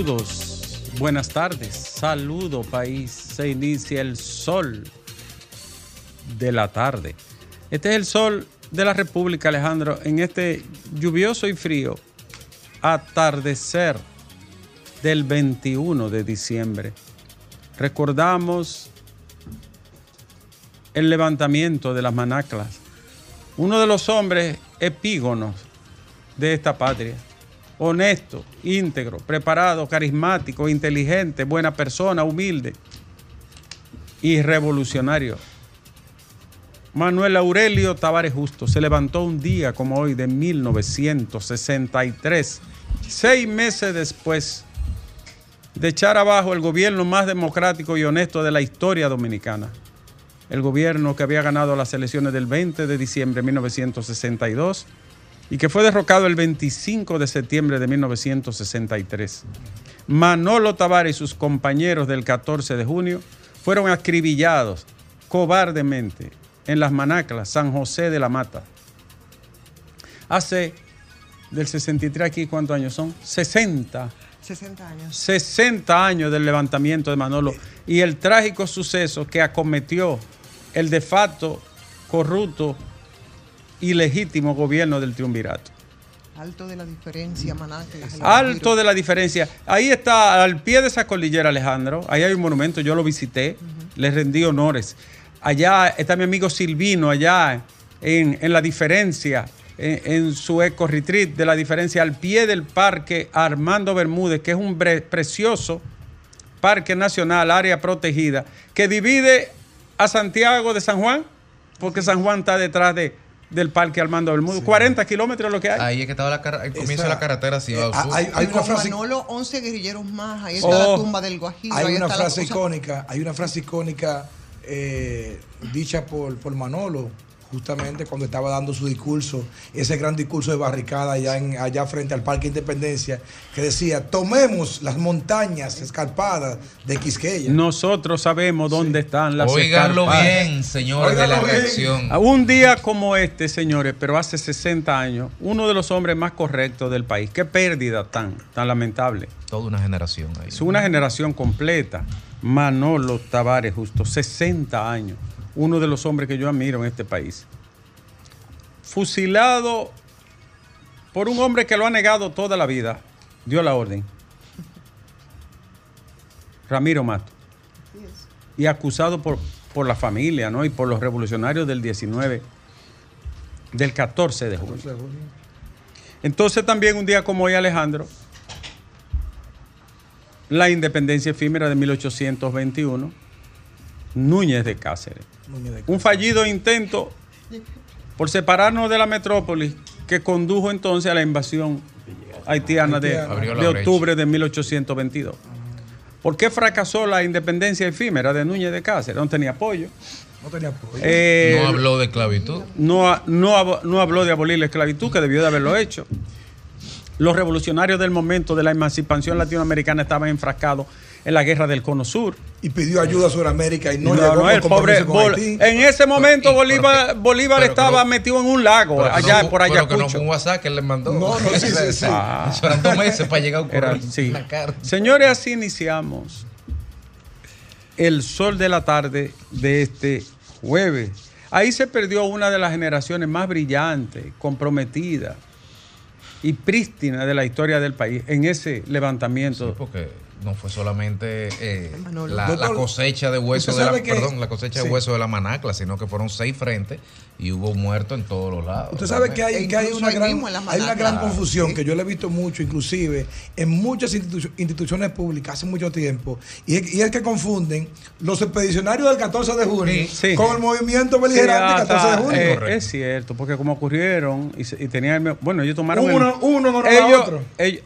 Saludos, buenas tardes, saludo país. Se inicia el sol de la tarde. Este es el sol de la República, Alejandro, en este lluvioso y frío atardecer del 21 de diciembre. Recordamos el levantamiento de las manaclas, uno de los hombres epígonos de esta patria honesto, íntegro, preparado, carismático, inteligente, buena persona, humilde y revolucionario. Manuel Aurelio Tavares Justo se levantó un día como hoy de 1963, seis meses después de echar abajo el gobierno más democrático y honesto de la historia dominicana. El gobierno que había ganado las elecciones del 20 de diciembre de 1962 y que fue derrocado el 25 de septiembre de 1963. Manolo Tavares y sus compañeros del 14 de junio fueron acribillados cobardemente en las manaclas San José de la Mata. Hace del 63 aquí, ¿cuántos años son? 60. 60 años. 60 años del levantamiento de Manolo y el trágico suceso que acometió el de facto corrupto ilegítimo gobierno del triunvirato. Alto de la diferencia, Manacla. Alto de la diferencia. Ahí está, al pie de esa cordillera, Alejandro. Ahí hay un monumento, yo lo visité, le rendí honores. Allá está mi amigo Silvino, allá en, la diferencia, en, su eco retreat de la diferencia, al pie del parque Armando Bermúdez, que es un precioso parque nacional, área protegida, que divide a Santiago de San Juan, porque San Juan está detrás de, del Parque Armando Bermúdez. 40 kilómetros lo que hay. Ahí es que estaba la el comienzo de la carretera así. Eh, hay, hay una frase... Manolo, 11 guerrilleros más. Ahí está la oh. tumba del Guajiro. Hay una frase icónica, hay una frase icónica eh, dicha por, por Manolo justamente cuando estaba dando su discurso, ese gran discurso de barricada allá, en, allá frente al Parque Independencia, que decía, tomemos las montañas escarpadas de Quisqueya. Nosotros sabemos dónde están las Oiganlo bien, señores de la reacción. Un día como este, señores, pero hace 60 años, uno de los hombres más correctos del país. Qué pérdida tan, tan lamentable. Toda una generación ahí. Es una generación completa. Manolo Tavares, justo 60 años uno de los hombres que yo admiro en este país. Fusilado por un hombre que lo ha negado toda la vida, dio la orden. Ramiro Mato. Y acusado por, por la familia ¿no? y por los revolucionarios del 19, del 14 de junio. Entonces también un día como hoy, Alejandro, la independencia efímera de 1821, Núñez de Cáceres un fallido intento por separarnos de la metrópolis que condujo entonces a la invasión haitiana de, octubre de 1822. ¿Por qué fracasó la independencia efímera de Núñez de Cáceres? No tenía apoyo. No tenía apoyo. Eh, no habló de esclavitud. No, no, no habló de abolir la esclavitud, que debió de haberlo hecho. Los revolucionarios del momento de la emancipación latinoamericana estaban enfrascados en la guerra del Cono Sur. Y pidió ayuda a Sudamérica y no, no, no el pobre En ese momento Bolívar, Bolívar estaba metido en un lago allá por allá. Pero que no fue un WhatsApp que le mandó. No, no, sí, sí, sí. Ah. dos meses para llegar a un sí. Señores, así iniciamos el sol de la tarde de este jueves. Ahí se perdió una de las generaciones más brillantes, comprometidas y prístinas de la historia del país en ese levantamiento. No fue solamente eh, la, cosecha de hueso de la, perdón, la cosecha de hueso de la manacla, sino que fueron seis frentes y hubo muertos en todos los lados. Usted sabe que hay, que hay una gran, hay una gran confusión que yo le he visto mucho, inclusive en muchas instituciones públicas hace mucho tiempo, y es, que confunden los expedicionarios del 14 de junio con el movimiento beligerante del 14 de junio. Eh, es cierto, porque como ocurrieron y, tenían, bueno, ellos tomaron uno, uno no ellos, otro. Ellos,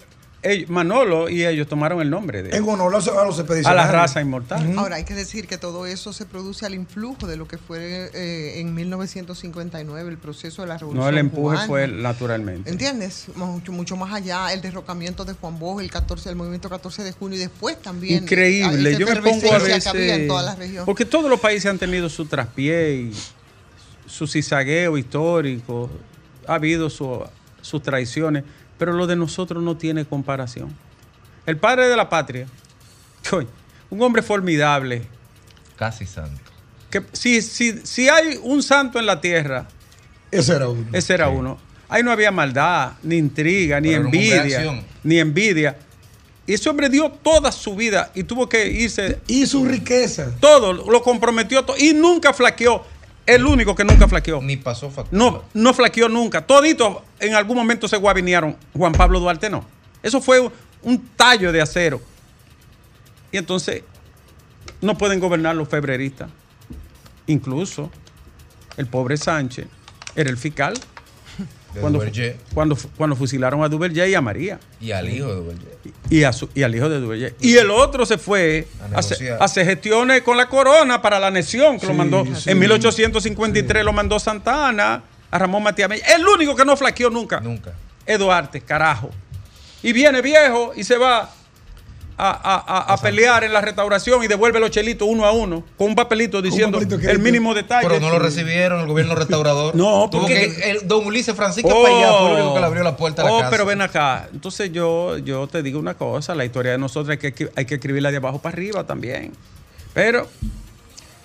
Manolo y ellos tomaron el nombre de en honor a los expedicionarios. A la raza inmortal. Ahora hay que decir que todo eso se produce al influjo de lo que fue eh, en 1959 el proceso de la revolución. No, el empuje fue naturalmente. ¿Entiendes? Mucho, mucho más allá, el derrocamiento de Juan Bosch, el 14, el movimiento 14 de junio y después también. Increíble. Yo me pongo a veces. Porque todos los países han tenido su traspié y su cizagueo histórico, ha habido sus traiciones, pero lo de nosotros no tiene comparación. El padre de la patria, un hombre formidable. Casi santo. Que si, si, si hay un santo en la tierra, ese era uno. Ese era uno. Ahí no había maldad, ni intriga, ni envidia. Ni envidia. Y ese hombre dio toda su vida y tuvo que irse. Y su riqueza. Todo, lo comprometió todo, y nunca flaqueó. El único que nunca flaqueó. Ni pasó factura. No, no flaqueó nunca. Todito en algún momento se guavinearon. Juan Pablo Duarte no. Eso fue un tallo de acero. Y entonces no pueden gobernar los febreristas. Incluso el pobre Sánchez era el fiscal cuando, cuando, cuando, fusilaron a Duvergé y a María. Y al hijo de Duvergé. Y, y, al hijo de Duvergé. Y el otro se fue a, hacer gestiones con la corona para la nación, que lo mandó. En 1853 lo mandó Santa Ana, a Ramón Matías El único que no flaqueó nunca. Nunca. Eduarte, carajo. Y viene viejo y se va a, pelear en la restauración y devuelve los chelitos uno a uno con un papelito diciendo el mínimo detalle. Pero no lo recibieron el gobierno restaurador. no, porque el, don Ulises Francisco oh, fue el único que le abrió la puerta a la oh, pero ven acá. Entonces yo, yo te digo una cosa, la historia de nosotros hay que, hay que escribirla de abajo para arriba también. Pero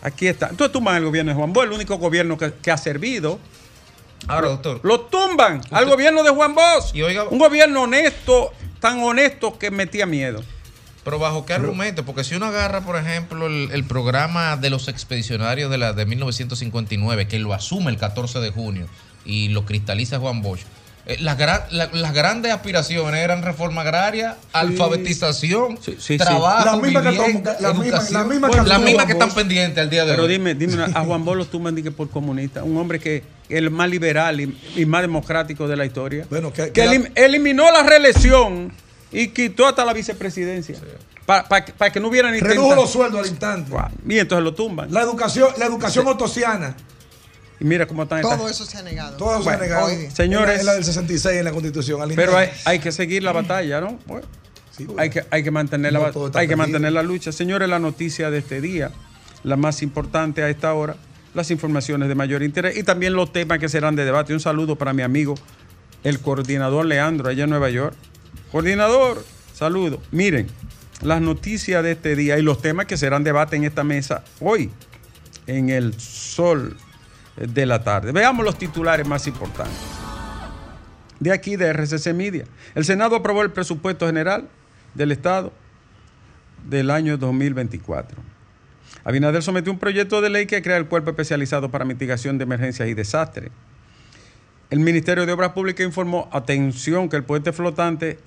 aquí está. Entonces tumban el gobierno de Juan Bosch, el único gobierno que, ha servido. Ahora, doctor. Lo tumban al gobierno de Juan Bosch. un gobierno honesto, tan honesto que metía miedo. Pero bajo qué argumento? Porque si uno agarra, por ejemplo, el, programa de los expedicionarios de, la, de 1959, que lo asume el 14 de junio y lo cristaliza Juan Bosch, eh, las, grandes aspiraciones eran reforma agraria, alfabetización, trabajo, las mismas que, están pendientes al día de hoy. Pero dime, dime a Juan Bosch lo tumban por comunista, un hombre que es el más liberal y, más democrático de la historia, bueno, que, eliminó la reelección y quitó hasta la vicepresidencia. Para que no hubiera ni Redujo los sueldos al instante. Y entonces lo tumban. La educación, la educación otosiana. Y mira cómo están Todo eso se ha negado. Todo eso se ha negado. señores. Es la, del 66 en la Constitución. Pero hay, que seguir la batalla, ¿no? hay, que, hay, que mantener la, hay que mantener la lucha. Señores, la noticia de este día, la más importante a esta hora, las informaciones de mayor interés y también los temas que serán de debate. Un saludo para mi amigo, el coordinador Leandro, allá en Nueva York. Coordinador, saludo. Miren, las noticias de este día y los temas que serán debate en esta mesa hoy, en el sol de la tarde. Veamos los titulares más importantes. De aquí, de RCC Media. El Senado aprobó el presupuesto general del Estado del año 2024. Abinader sometió un proyecto de ley que crea el cuerpo especializado para mitigación de emergencias y desastres. El Ministerio de Obras Públicas informó, atención, que el puente flotante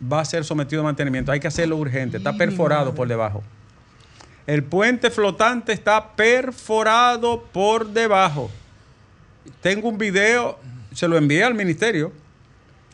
va a ser sometido a mantenimiento. Hay que hacerlo urgente. Está perforado por debajo. El puente flotante está perforado por debajo. Tengo un video, se lo envié al ministerio,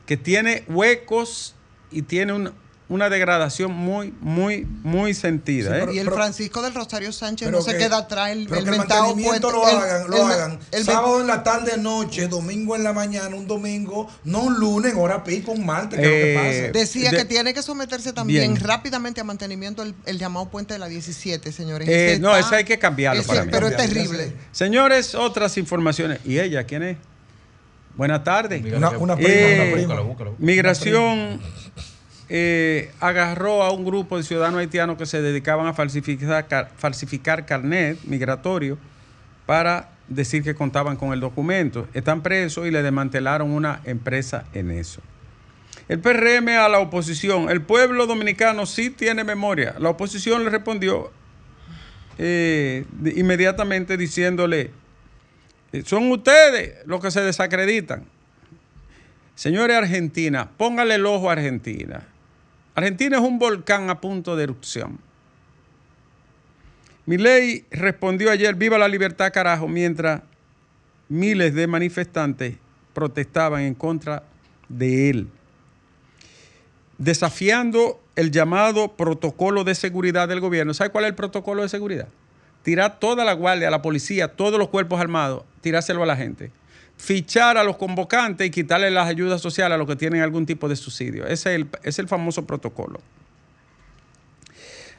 que tiene huecos y tiene un, una degradación muy, muy, muy sentida. ¿eh? y el Francisco del Rosario Sánchez no se queda atrás. El, el, mantenimiento lo hagan, lo hagan. Sábado en la tarde, noche, domingo en la mañana, un domingo, no un lunes, hora pico, un martes, que lo que eh, pasa. Decía que tiene que someterse también rápidamente a mantenimiento el, llamado puente de la 17, señores. Eh, no, eso hay que cambiarlo para mí. Pero es terrible. Señores, otras informaciones. ¿Y ella quién es? Buenas tardes. Una, una prima, una prima. Migración eh, agarró a un grupo de ciudadanos haitianos que se dedicaban a falsificar, carnet migratorio para decir que contaban con el documento. Están presos y le desmantelaron una empresa en eso. El PRM a la oposición, el pueblo dominicano sí tiene memoria. La oposición le respondió eh, inmediatamente diciéndole, eh, son ustedes los que se desacreditan. Señores Argentina, póngale el ojo a Argentina. Argentina es un volcán a punto de erupción. Milei respondió ayer, viva la libertad carajo, mientras miles de manifestantes protestaban en contra de él, desafiando el llamado protocolo de seguridad del gobierno. ¿Sabe cuál es el protocolo de seguridad? Tirar toda la guardia, la policía, todos los cuerpos armados, tirárselo a la gente fichar a los convocantes y quitarle las ayudas sociales a los que tienen algún tipo de subsidio. Ese es el, es el famoso protocolo.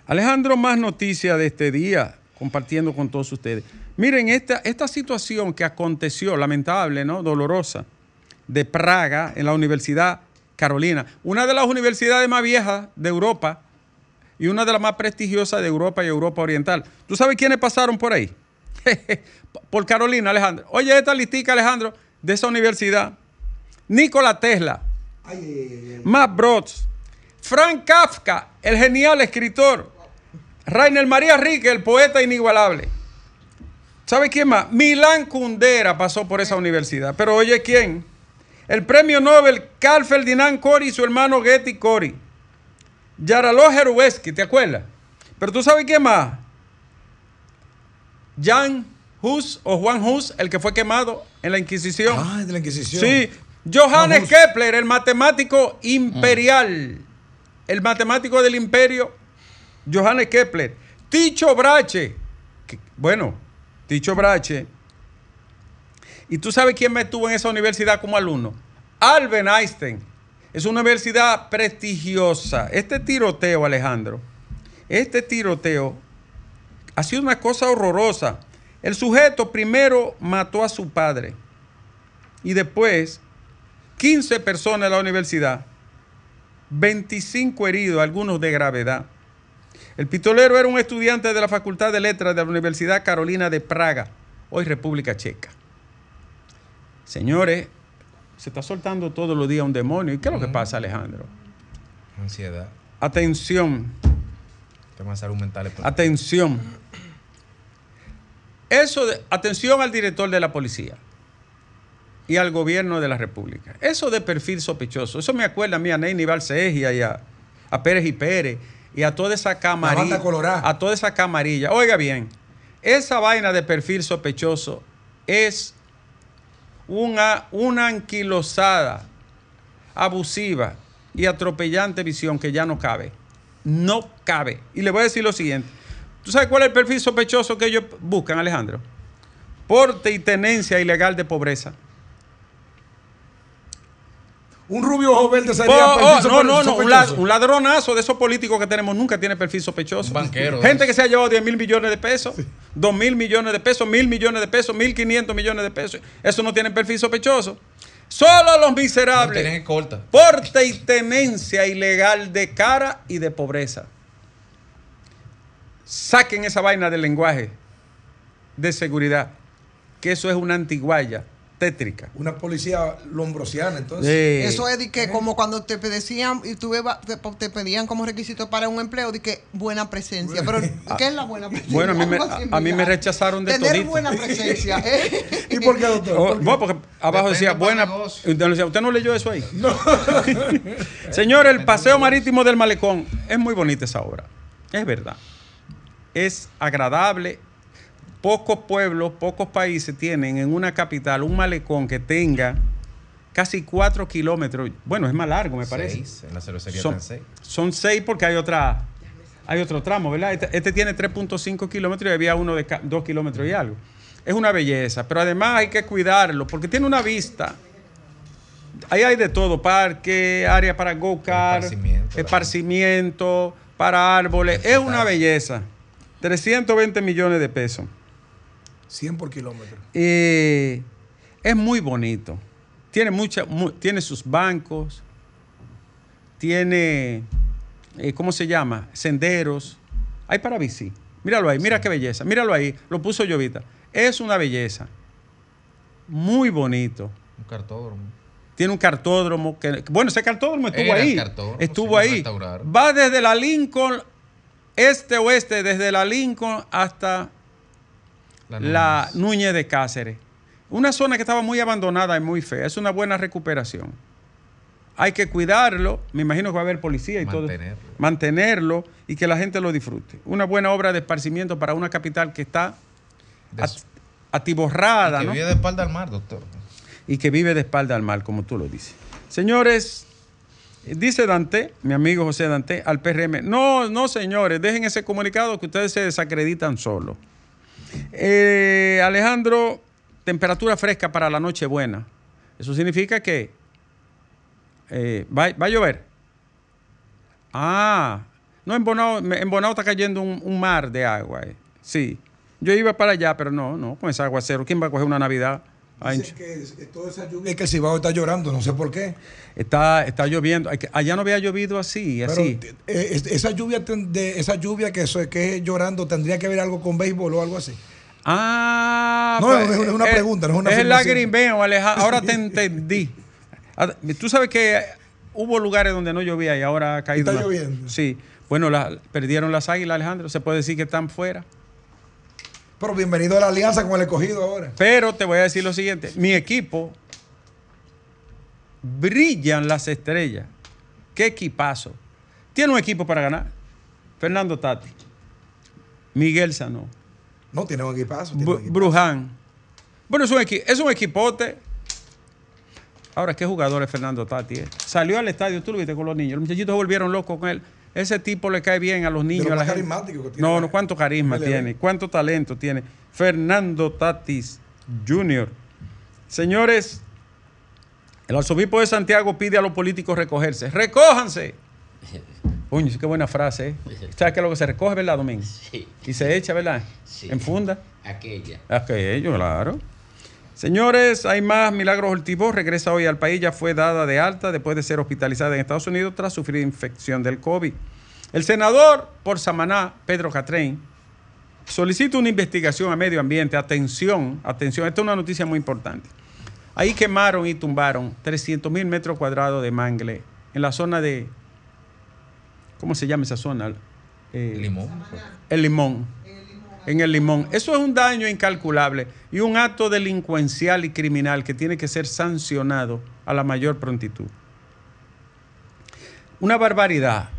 Alejandro, más noticias de este día, compartiendo con todos ustedes. Miren, esta, esta situación que aconteció, lamentable, ¿no? Dolorosa, de Praga, en la Universidad Carolina, una de las universidades más viejas de Europa y una de las más prestigiosas de Europa y Europa Oriental. ¿Tú sabes quiénes pasaron por ahí? por Carolina, Alejandro. Oye, esta listica, Alejandro, de esa universidad. Nikola Tesla, Matt Brods, Frank Kafka, el genial escritor, Rainer María Rique, el poeta inigualable. ¿Sabe quién más? Milán Kundera pasó por esa universidad. Pero oye, ¿quién? El premio Nobel Carl Ferdinand Cori y su hermano Getty Cori. Yaralo Herueski, ¿te acuerdas? Pero tú sabes quién más? Jan Hus o Juan Hus, el que fue quemado en la Inquisición. Ah, de la Inquisición. Sí. Johannes Kepler, el matemático imperial. El matemático del imperio, Johannes Kepler. Ticho Brache. que- bueno, Ticho Brache. ¿Y tú sabes quién me estuvo en esa universidad como alumno? Albert Einstein. Es una universidad prestigiosa. Este tiroteo, Alejandro, este tiroteo ha sido una cosa horrorosa. El sujeto primero mató a su padre y después 15 personas en la universidad, 25 heridos, algunos de gravedad. El pistolero era un estudiante de la Facultad de Letras de la Universidad Carolina de Praga, hoy República Checa. Señores, se está soltando todos los días un demonio. ¿Y qué es lo que pasa, Alejandro? Ansiedad. Atención, Temas salud mental. atención. Eso de, atención al director de la policía y al gobierno de la República. Eso de perfil sospechoso, eso me acuerda a mí a Neyni Balsegia y a, a Pérez y Pérez y a toda esa camarilla. A toda esa camarilla. Oiga bien, esa vaina de perfil sospechoso es una, una anquilosada, abusiva y atropellante visión que ya no cabe. No cabe. Y le voy a decir lo siguiente. ¿Tú sabes cuál es el perfil sospechoso que ellos buscan, Alejandro? Porte y tenencia ilegal de pobreza. Un rubio ojo verde sería oh, perfil no, no, no. Un, la- sospechoso. un ladronazo de esos políticos que tenemos nunca tiene perfil sospechoso. Un banquero, Gente que se ha llevado 10 mil millones de pesos, 2 mil millones de pesos, mil millones de pesos, 1.500 millones de pesos. Eso no tiene perfil sospechoso. Solo los miserables. Porte y tenencia ilegal de cara y de pobreza. Saquen esa vaina del lenguaje de seguridad, que eso es una antiguaya tétrica. Una policía lombrosiana, entonces. Eso es de que como cuando te decían y tú te, pedían como requisito para un empleo de que buena presencia. Pero ¿qué es la buena presencia? Bueno, a mí me- rechazaron de Tener todito. buena presencia. ¿eh? ¿Y por qué, doctor? Oh, ¿Por qué? bueno, porque abajo Depende decía buena. Usted, decía, ¿usted no leyó eso ahí? Señor, el paseo marítimo del malecón es muy bonita esa obra. Es verdad. Es agradable. Pocos pueblos, pocos países tienen en una capital un malecón que tenga casi cuatro kilómetros. Bueno, es más largo, me parece. Seis, en la cervecería Son, seis. son seis porque hay otra hay otro tramo, ¿verdad? Este, este tiene 3.5 kilómetros y había uno de 2 kilómetros y algo. Es una belleza, pero además hay que cuidarlo porque tiene una vista. Ahí hay de todo, parque, área para go-kart, Esparcimiento, esparcimiento, para árboles. Es una belleza. 320 millones de pesos. 100 por kilómetro. Eh, es muy bonito. Tiene, mucha, mu- tiene sus bancos, tiene, eh, ¿cómo se llama? Senderos. Hay para bici. Míralo ahí, mira qué belleza. Míralo ahí, lo puso Llovita. Es una belleza. Muy bonito. Un cartódromo. Tiene un cartódromo que, bueno, ese cartódromo estuvo Era ahí. cartódromo, estuvo ahí. Va desde la Lincoln, este oeste, desde la Lincoln hasta La la Núñez. De Cáceres. Una zona que estaba muy abandonada y muy fea. Es una buena recuperación. Hay que cuidarlo. Me imagino que va a haber policía y Mantenerlo. todo. Mantenerlo y que la gente lo disfrute. Una buena obra de esparcimiento para una capital que está atiborrada, que ¿no? vive de espalda al mar, doctor. y que vive de espalda al mal, como tú lo dices. Señores, dice Dante, mi amigo José Dante, al PRM, no, no señores, dejen ese comunicado que ustedes se desacreditan solo. Eh, Alejandro, temperatura fresca para la noche buena. Eso significa que eh, va, a llover. Ah, no, en Bonao, en Bonao está cayendo un, un mar de agua. eh. Sí. Yo iba para allá, pero no, no, con ese aguacero. ¿Quién va a coger una Navidad? Dicen que es- que toda esa lluvia que el Cibao está llorando, no sé por qué. Está, está lloviendo. Allá no había llovido así, Pero así. eh, es- esa lluvia de esa lluvia que eso que es llorando tendría que ver algo con béisbol o algo así. Ah, No, pues, es una- es una eh, pregunta, no es una Es el lagrimeo, Alejandro. Ahora te entendí. Ah, Tú sabes que hubo lugares donde no llovía y ahora ha caído. Está una- lloviendo. Sí. Bueno, la- perdieron las águilas, Alejandro. Se puede decir que están fuera. Pero bienvenido a la alianza con el escogido ahora. Pero te voy a decir lo siguiente. Mi equipo brillan las estrellas. Qué equipazo. Tiene un equipo para ganar. Fernando Tati. Miguel Sanó. No, tiene un equipazo. tiene Bru- un equipazo. Bruján. Bueno, es un, es un equipote. Ahora, ¿qué jugador es Fernando Tati? eh? Salió al estadio, tú lo viste con los niños. Los muchachitos volvieron locos con él. Ese tipo le cae bien a los niños. lo a la más gente. carismático que tiene No, no, cuánto carisma tiene, cuánto talento tiene. Fernando Tatis Jr. Señores, el arzobispo de Santiago pide a los políticos recogerse. ¡Recójanse! Sí, qué buena frase, ¿eh? ¿Sabes qué es lo que se recoge, verdad, Domingo? Sí. Y se echa, ¿verdad? Sí. En funda. Aquella. Aquello, claro. Señores, hay más. Milagros Ortivo regresa hoy al país. Ya fue dada de alta después de ser hospitalizada en Estados Unidos tras sufrir infección del COVID. El senador por Samaná, Pedro Catrén, solicita una investigación a medio ambiente. Atención, atención. Esta es una noticia muy importante. Ahí quemaron y tumbaron 300 mil metros cuadrados de mangle en la zona de. ¿Cómo se llama esa zona? Eh, Limón. el limón. En el limón. Eso es un daño incalculable y un acto delincuencial y criminal que tiene que ser sancionado a la mayor prontitud. Una barbaridad.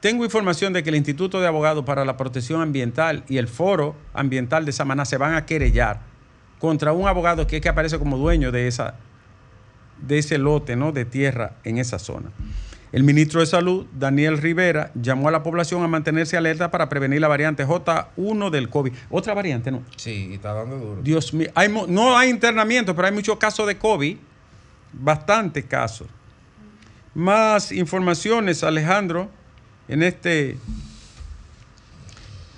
Tengo información de que el Instituto de Abogados para la Protección Ambiental y el Foro Ambiental de Samaná se van a querellar contra un abogado que es que aparece como dueño de, esa, de ese lote ¿no? de tierra en esa zona. El ministro de Salud, Daniel Rivera, llamó a la población a mantenerse alerta para prevenir la variante J1 del COVID. Otra variante, ¿no? Sí, y está dando duro. Dios mío, hay, no hay internamiento, pero hay muchos casos de COVID, bastantes casos. Más informaciones, Alejandro, en este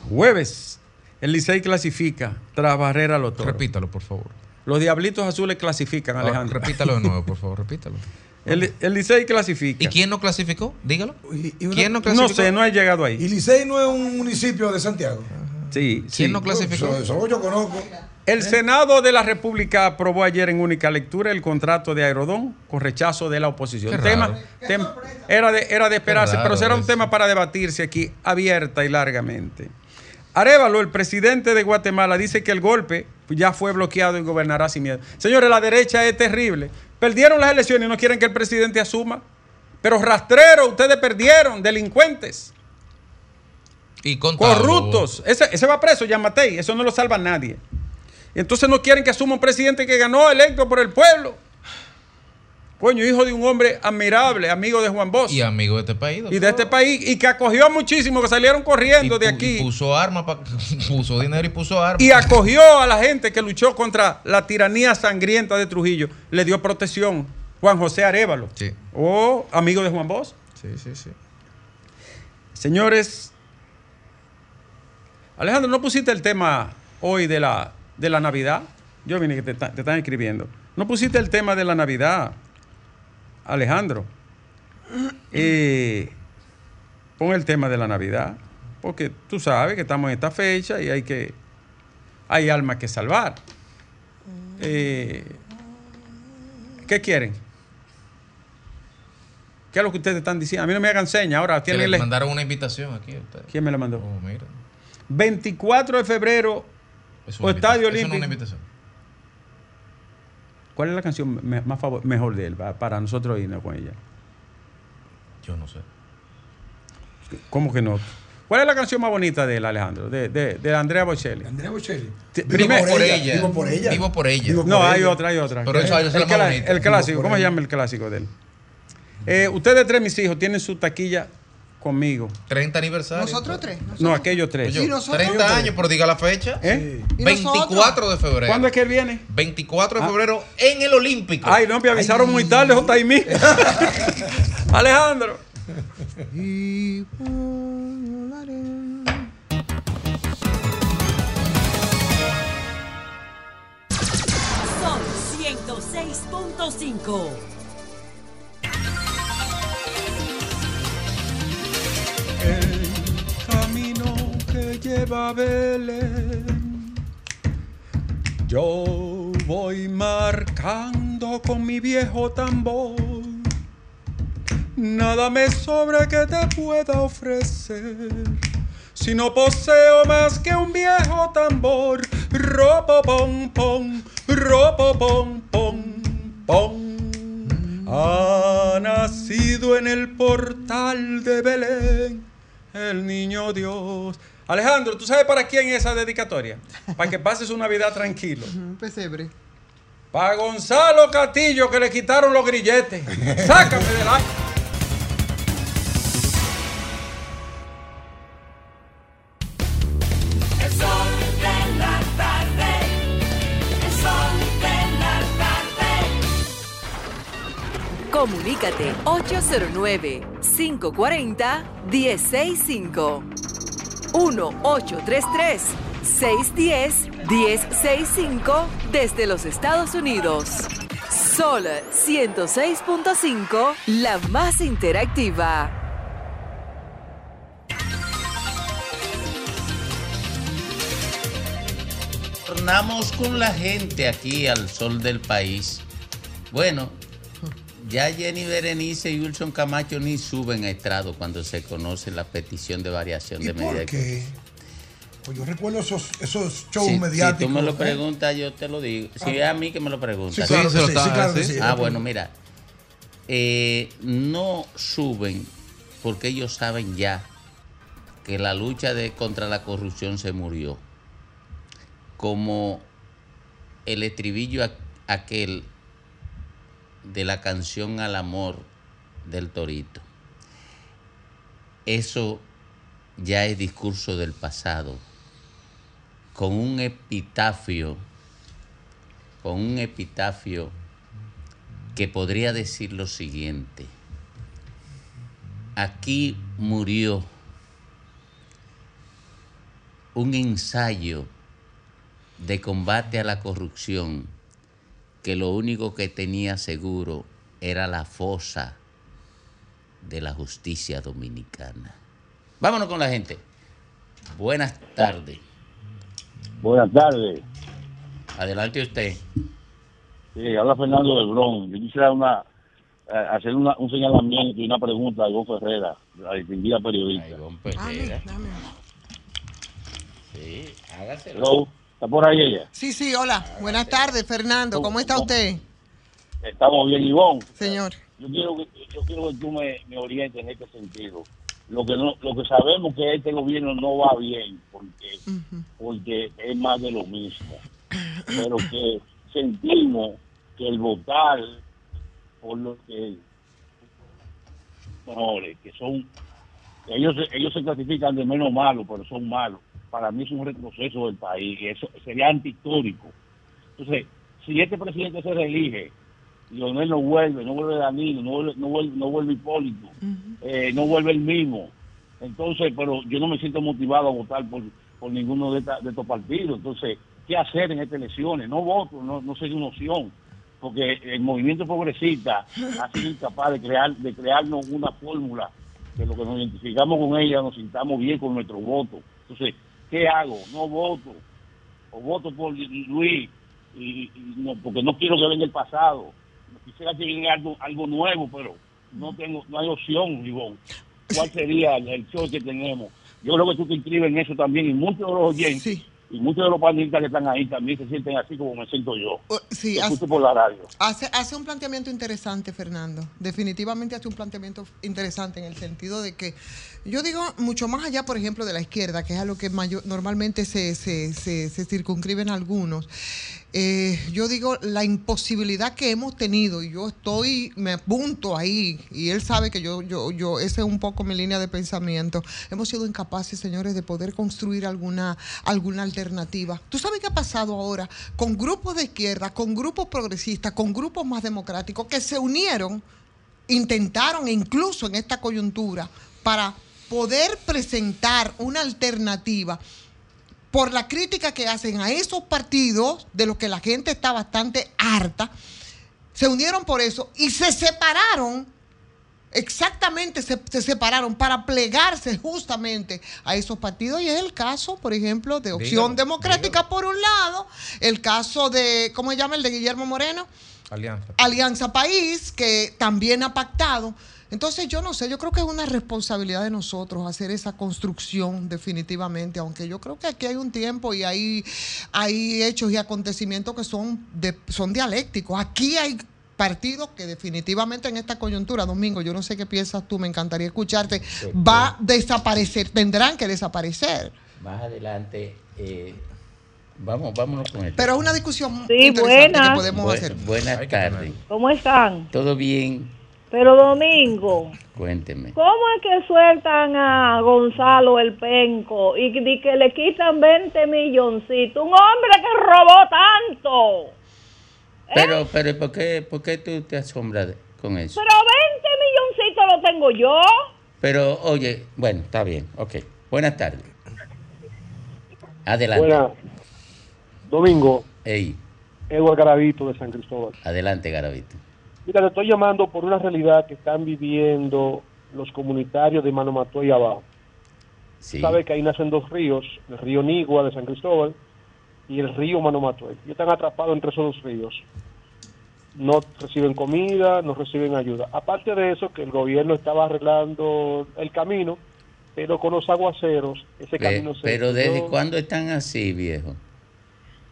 jueves. El Licey clasifica tras barrer a los toros. Repítalo, por favor. Los Diablitos Azules clasifican, Ah, Alejandro. repítalo de nuevo, por favor, repítalo. El, el Licey clasifica. ¿Y quién no clasificó? Dígalo. Y- y una- ¿Quién no No clasificó? sé, no he llegado Y ahí. Licey no es un municipio de Santiago. Sí, sí. ¿Quién no clasificó? Eso, eso yo conozco. El Senado de la República aprobó ayer en única lectura el contrato de Aerodón con rechazo de la oposición. Qué Tema, raro. tem- era, de, era de esperarse, pero será un eso. tema para debatirse aquí abierta y largamente. Arevalo, el presidente de Guatemala, dice que el golpe ya fue bloqueado y gobernará sin miedo. Señores, la derecha es terrible. Perdieron las elecciones y no quieren que el presidente asuma. Pero rastrero, ustedes perdieron, delincuentes. Y. Corruptos. Ese, ese va preso, Yamatei. Eso no lo salva nadie. Entonces no quieren que asuma un presidente que ganó electo por el pueblo. Coño, hijo de un hombre admirable, amigo de Juan Bosch Y y, amigo de este país. doctor. de este país, y que acogió muchísimo, que salieron corriendo Y de aquí. y puso armas, puso dinero y puso armas. Y acogió a la gente que luchó contra la tiranía sangrienta de Trujillo. Le dio protección. Juan José Arevalo. Sí. O amigo de Juan Bosch. Sí, sí, sí. Señores, Alejandro, ¿no pusiste el tema hoy de la, de la Navidad? Yo vine que te, te están escribiendo. ¿No pusiste el tema de la Navidad, Alejandro? Eh, pon el tema de la Navidad, porque tú sabes que estamos en esta fecha y hay que hay almas que salvar. Eh, ¿Qué quieren? ¿Qué es lo que ustedes están diciendo? A mí no me hagan señas. Ahora tienen le mandaron una invitación aquí ustedes. ¿Quién me la mandó? Oh, mira. 24 de febrero, Es O Estadio invitación. Eso no es una Olímpico. invitación. ¿Cuál es la canción me- más favor- mejor de él pa- para nosotros irnos con ella? Yo no sé. ¿Cómo que no? ¿Cuál es la canción más bonita de él, Alejandro? De, de, de Andrea Bocelli. Andrea Bocelli. Vivo primero- por ella. Vivo por ella. Vivo por ella. No, hay ella. otra, hay otra. Pero esa es la el, más cla- bonita. el clásico, ¿cómo se llama el clásico de él? Eh, ustedes tres, mis hijos, tienen su taquilla conmigo. 30 aniversario. Nosotros tres. Nosotros. No, aquellos tres. ¿Y nosotros? 30 años, pero diga la fecha. ¿Eh? 24 de febrero. ¿Cuándo es que él viene? 24 de ah. febrero en el Olímpico. Ay, no, me avisaron Ay. muy tarde, Jotaimí. Alejandro. Y Son 106.5. lleva Belén. Yo voy marcando con mi viejo tambor. Nada me sobra que te pueda ofrecer. Si no poseo más que un viejo tambor, ropo pom pom, ropo pom pom pom. Ha nacido en el portal de Belén el niño Dios. Alejandro, ¿tú sabes para quién esa dedicatoria? Para que pases una vida tranquilo. Pesebre. Para Gonzalo Castillo, que le quitaron los grilletes. Sácame del aire. Comunícate 809 540 165 1-833-610-1065 desde los Estados Unidos. Sol 106.5, la más interactiva. Tornamos con la gente aquí al sol del país. Bueno, ya Jenny Berenice y Wilson Camacho ni suben a estrado cuando se conoce la petición de variación ¿Y de medida. por qué? Pues yo recuerdo esos, esos shows Si, mediáticos. si tú me lo ¿eh? preguntas, yo te lo digo. Si Ah. es a mí que me lo preguntas. Sí, claro sí, sí, claro. Ah, bueno, mira. Eh, no suben porque ellos saben ya que la lucha de, contra la corrupción se murió. Como el estribillo aqu- aquel de la canción al amor del torito. Eso ya es discurso del pasado. Con un epitafio, con un epitafio que podría decir lo siguiente. Aquí murió un ensayo de combate a la corrupción que lo único que tenía seguro era la fosa de la justicia dominicana. Vámonos con la gente. Buenas tardes. Buenas tardes. Adelante usted. Sí, habla Fernando del Bron. Yo quisiera una, eh, hacer una- un señalamiento y una pregunta a Ivonne Ferrera, la distinguida periodista. Sí, hágaselo. Hello, ¿Está por ahí ella? Sí, sí, hola. Buenas tardes, Fernando. ¿Cómo está usted? Estamos bien, Ivonne. Señor. Yo quiero que, yo quiero que tú me, me orientes en este sentido. Lo que no, lo que sabemos que este gobierno no va bien porque porque es más de lo mismo. Pero que sentimos que el votar por lo que que son ellos ellos se clasifican de menos malos, pero son malos. Para mí es un retroceso del país eso sería antihistórico. Entonces, si este presidente se reelige, Lionel no vuelve, no vuelve Danilo, no vuelve, no vuelve, no vuelve Hipólito, eh, no vuelve el mismo. Entonces, pero yo no me siento motivado a votar por, por ninguno de, esta- de estos partidos. Entonces, ¿qué hacer en estas elecciones? No voto, no, no sería una opción, porque el movimiento progresista ha sido incapaz de crear, de crearnos una fórmula que lo que nos identificamos con ella nos sintamos bien con nuestro voto. Entonces, ¿qué hago? No voto, o voto por Luis, y, no, porque no quiero que venga el pasado. Quisiera que venga algo, algo nuevo, pero no tengo, no hay opción, Ivonne. ¿Cuál sería el, show que tenemos? Yo creo que tú te inscribes en eso también, y muchos de los oyentes, y muchos de los panelistas que están ahí también se sienten así como me siento yo. Sí, hace, por la radio. hace, hace un planteamiento interesante, Fernando. Definitivamente hace un planteamiento interesante en el sentido de que yo digo mucho más allá, por ejemplo, de la izquierda, que es a lo que mayor, normalmente se, se, se, se circunscriben algunos. Eh, yo digo la imposibilidad que hemos tenido, y yo estoy, me apunto ahí, y él sabe que yo, yo, yo, esa es un poco mi línea de pensamiento. Hemos sido incapaces, señores, de poder construir alguna, alguna alternativa. ¿Tú sabes qué ha pasado ahora con grupos de izquierda, con grupos progresistas, con grupos más democráticos que se unieron, intentaron incluso en esta coyuntura para poder presentar una alternativa por la crítica que hacen a esos partidos, de los que la gente está bastante harta, Se unieron por eso y se separaron. Exactamente, se, se separaron para plegarse justamente a esos partidos. Y es el caso, por ejemplo, de Opción Dígalo, Democrática por un lado, el caso de, ¿cómo se llama? El de Guillermo Moreno. Alianza. Alianza País, que también ha pactado. Entonces, yo no sé, yo creo que es una responsabilidad de nosotros hacer esa construcción definitivamente, aunque yo creo que aquí hay un tiempo y hay, hay hechos y acontecimientos que son, de, son dialécticos. Aquí hay partidos que definitivamente en esta coyuntura, Domingo, yo no sé qué piensas tú, me encantaría escucharte, va a desaparecer, tendrán que desaparecer. Más adelante, eh, vamos, vámonos con esto. Pero es una discusión Sí, interesante buenas. que podemos Bu- hacer. Buenas tardes. ¿Cómo están? ¿Todo bien? Pero Domingo, Cuénteme. ¿cómo es que sueltan a Gonzalo el penco y que, y que le quitan 20 milloncitos? Un hombre que robó tanto. Pero, pero ¿por qué, por qué tú te asombras con eso? Pero 20 milloncitos lo tengo yo. Pero, oye, bueno, está bien, ok. Buenas tardes. Adelante. Buena. Domingo, Ey, Edward Garavito de San Cristóbal. adelante, Garavito. Mira, te estoy llamando por una realidad que están viviendo los comunitarios de Manomató y abajo. Sí. Sabe que ahí nacen dos ríos, el río Nigua de San Cristóbal y el río Manomató. Ellos están atrapados entre esos dos ríos. No reciben comida, no reciben ayuda. Aparte de eso, que el gobierno estaba arreglando el camino, pero con los aguaceros, ese Pe- camino se pero ¿desde cuándo están así, viejo?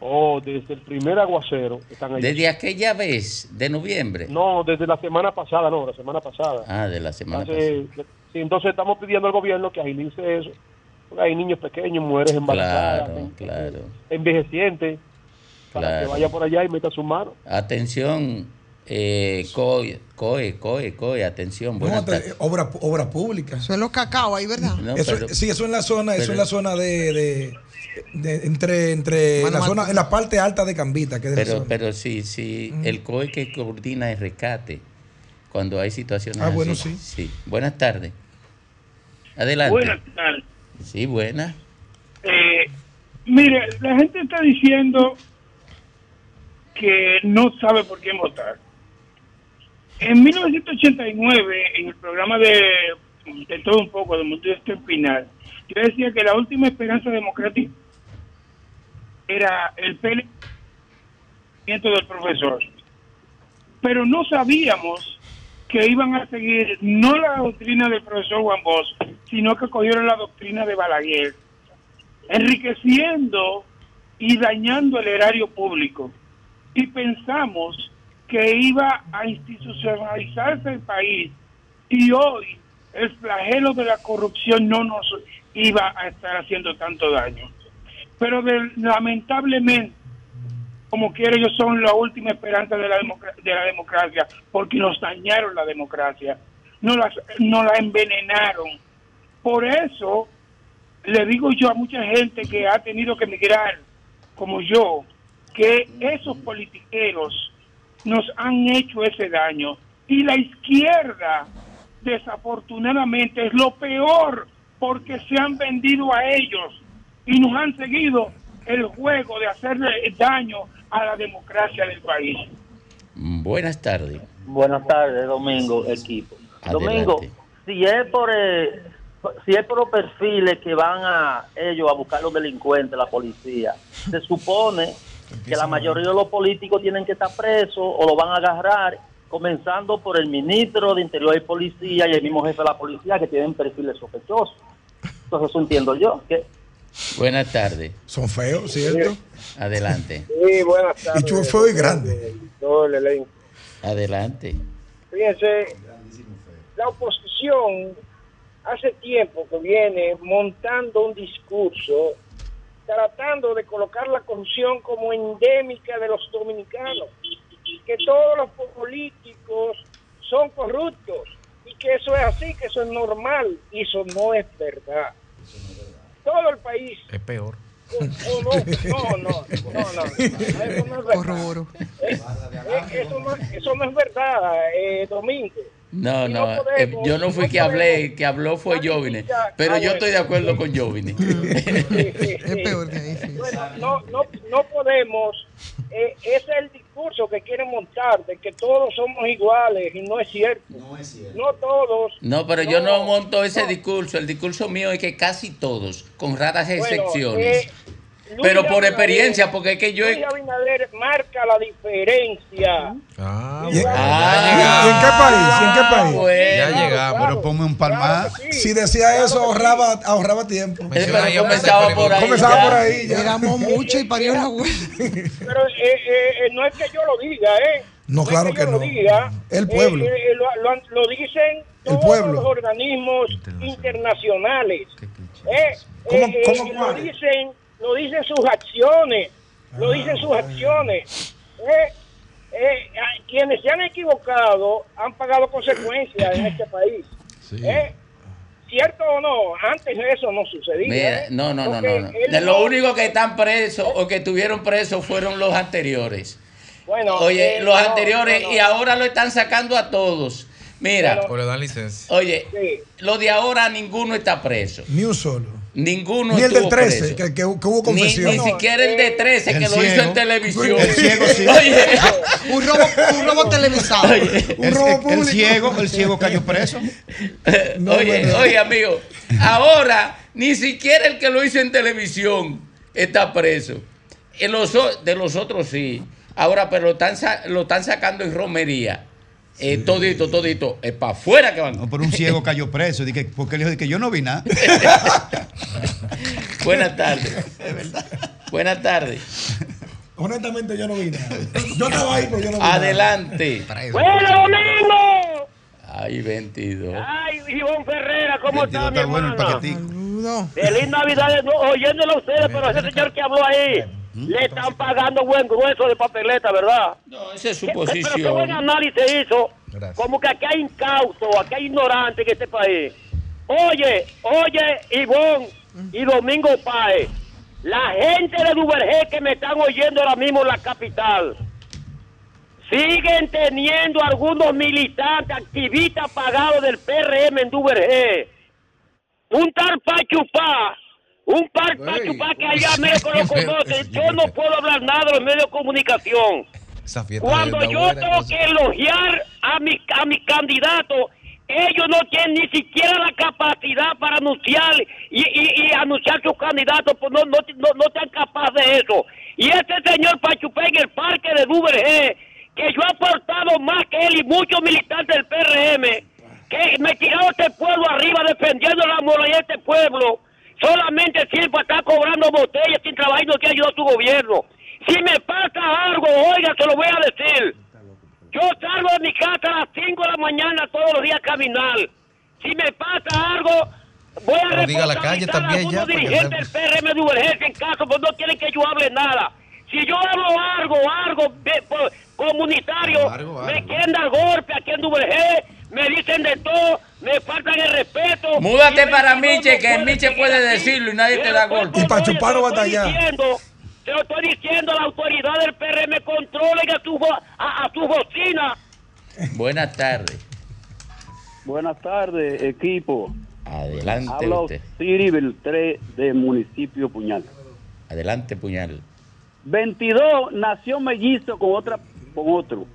Oh, desde el primer aguacero están ahí. Desde aquella vez de noviembre. No, desde la semana pasada, no, la semana pasada. Ah, de la semana Hace- sí, entonces estamos pidiendo al gobierno que agilice eso. Hay niños pequeños, mujeres embarazadas, Claro, en- claro. envejecientes, para Claro. que vaya por allá y meta su mano. Atención, eh, COE, COE, COE, COE, atención. No, te- tardes. obra, obra pública. Eso es los cacao ahí, ¿verdad? No, Eso- pero- sí, eso en la zona, eso en la zona de, de- de- entre, entre Mano la a zona, en la parte alta de Cambita, que es Pero, pero sí, sí, el COE que coordina el rescate cuando hay situaciones Ah, bueno, así. sí. Buenas tardes. Adelante. Buenas tardes. Sí, buenas. Eh, mire, la gente está diciendo que no sabe por quién votar. En 1989, en el programa de, de todo un poco, de Mundo Espinal, yo decía que la última esperanza democrática era el PL del profesor. Pero no sabíamos que iban a seguir no la doctrina del profesor Juan Bosch, sino que cogieron la doctrina de Balaguer enriqueciendo y dañando el erario público. Y pensamos que iba a institucionalizarse el país y hoy el flagelo de la corrupción no nos iba a estar haciendo tanto daño. Pero lamentablemente, como quiera, ellos son la última esperanza de la, de la democracia, porque nos dañaron la democracia, no las, no la envenenaron. Por eso, le digo yo a mucha gente que ha tenido que emigrar, como yo, que esos politiqueros nos han hecho ese daño. Y la izquierda, desafortunadamente, es lo peor porque se han vendido a ellos y nos han seguido el juego de hacerle daño a la democracia del país. Buenas tardes. Buenas tardes, Domingo, equipo. Adelante. Domingo, si es por eh, si es por los perfiles que van a ellos a buscar los delincuentes, la policía, se supone que la mayoría de los políticos tienen que estar presos o lo van a agarrar, comenzando por el ministro de Interior y Policía y el mismo jefe de la policía que tienen perfiles sospechosos. Entonces eso entiendo yo. que Buenas tardes. Son feos, ¿cierto? Adelante. Sí, buenas tardes. Y feo y grande. Todo el elenco. Adelante. Fíjense, la oposición hace tiempo que viene montando un discurso tratando de colocar la corrupción como endémica de los dominicanos, que todos los políticos son corruptos y que eso es así, que eso es normal y eso no es verdad. Todo el país Es peor. no, no, no, no, no, eso no es verdad. Eh, Eso no, no eh. No, eh, yo no fui no que hablé, que habló fue Jovine, pero Ah, yo bueno. estoy de acuerdo con Jovine. Es peor que ahí, sí. Bueno, no, no, no podemos, eh, ese es el discurso que quieren montar de que todos somos iguales y no es cierto. No es cierto. No todos. No, pero yo no monto ese discurso. El discurso mío es que casi todos, con raras Bueno, excepciones. eh, Luis pero por Abinader- experiencia, porque es que yo... Luis Abinader marca la diferencia. Ah, ¿Y, y en qué país? ¿Y en qué país? ya llegamos. Pero ponme un palmar. Si decía eso, ahorraba, ahorraba tiempo. Menciona ahí a comenzaba José por ahí. Comenzaba ya. por ahí. ya. Éramos mucho y parió la abuela. Pero eh, eh, eh, no es que yo lo diga, ¿eh? No, es claro yo que lo no. diga. El pueblo. Eh, eh, lo, lo- lo dicen El todos pueblo. los organismos internacionales. Eh, ¿Cómo- eh, cómo eh, lo dicen, lo dicen sus acciones, lo Ah, dicen sus acciones. Eh, eh, a- quienes se han equivocado han pagado consecuencias en este país. Eh, ¿Cierto o no? Antes eso no sucedía. Mira, no, no, no, Porque no. no. De no- los únicos que están presos o que estuvieron presos fueron los anteriores. Bueno, Oye, eh, los no, anteriores no, no. y ahora lo están sacando a todos. Mira, O le dan licencia. oye, Sí. lo de ahora ninguno está preso. Ni un solo. Ninguno Ni el del estuvo 13, preso. que, que- que hubo confesión. ni siquiera el de 13 El que lo hizo en televisión. El ciego sí. Oye, Un robo, un robo televisado. Un El, robo el público. ciego, el ciego cayó preso. oye, bueno. oye, amigo, ahora ni siquiera el que lo hizo en televisión está preso. Los de los otros sí. Ahora, pero lo están, lo están sacando en romería. Eh, todito, todito. Es para afuera que van. No, pero un ciego cayó preso. Dije, porque él dijo que yo no vi nada. Buenas tardes. Buenas tardes. Honestamente, yo no vi nada. Yo estaba ahí, pero yo no vi nada. Adelante. ¡Bueno, domingo! Ay, 22. Ay, Ivonne Ferrera, ¿cómo está, mi Está bueno el paquetico. Feliz Navidad, no, oyéndolo a ustedes, pero ese señor que habló ahí, le están pagando buen grueso de papeleta, ¿verdad? No, esa es su ¿Qué- Pero qué buen posición. análisis hizo. Gracias. Como que aquí hay incauto, aquí hay ignorante en este país. Oye, oye, Ivonne y Domingo Páez, la gente de Duvergé que me están oyendo ahora mismo en la capital, siguen teniendo algunos militantes, activistas pagados del PRM en Duvergé. Un tal Pachupá, un tal Pachupá que allá medio que lo conoce. Yo no puedo hablar nada de los medios de comunicación. Cuando de- de yo tengo que elogiar a mi, a mi candidato, ellos no tienen ni siquiera la capacidad para anunciar y, y, y anunciar sus candidatos, pues no, no, no, no están capaces de eso. Y este señor Pachupé en el parque de Duvergé, que yo he aportado más que él y muchos militantes del PRM, que me tirado este pueblo arriba defendiendo la moralidad de este pueblo, solamente sirve para estar cobrando botellas sin trabajo y no quiere ayudar a su gobierno. Si me pasa algo, oiga, se lo voy a decir. Yo salgo de mi casa a las 5 de la mañana todos los días a caminar. Si me pasa algo, voy a Pero diga la calle a también ya, que dirigentes del PRM de Ubergense en caso, pues no quieren que yo hable nada. Si yo hablo algo, algo de- por- comunitario, Algo, me quieren dar golpe aquí en Duvergé, me dicen de todo, me faltan el respeto. Múdate para Miche, que Miche puede así. decirlo y nadie te da golpe. Y pa' oye, chupar allá. diciendo, Se lo estoy diciendo, la autoridad del PRM controlen a vo- a, a su bocina. Buenas tardes. Buenas tardes, equipo. Adelante Habla usted. Siri Beltré del municipio Puñal. Adelante, puñal. 22 nació mellizo con otra con otro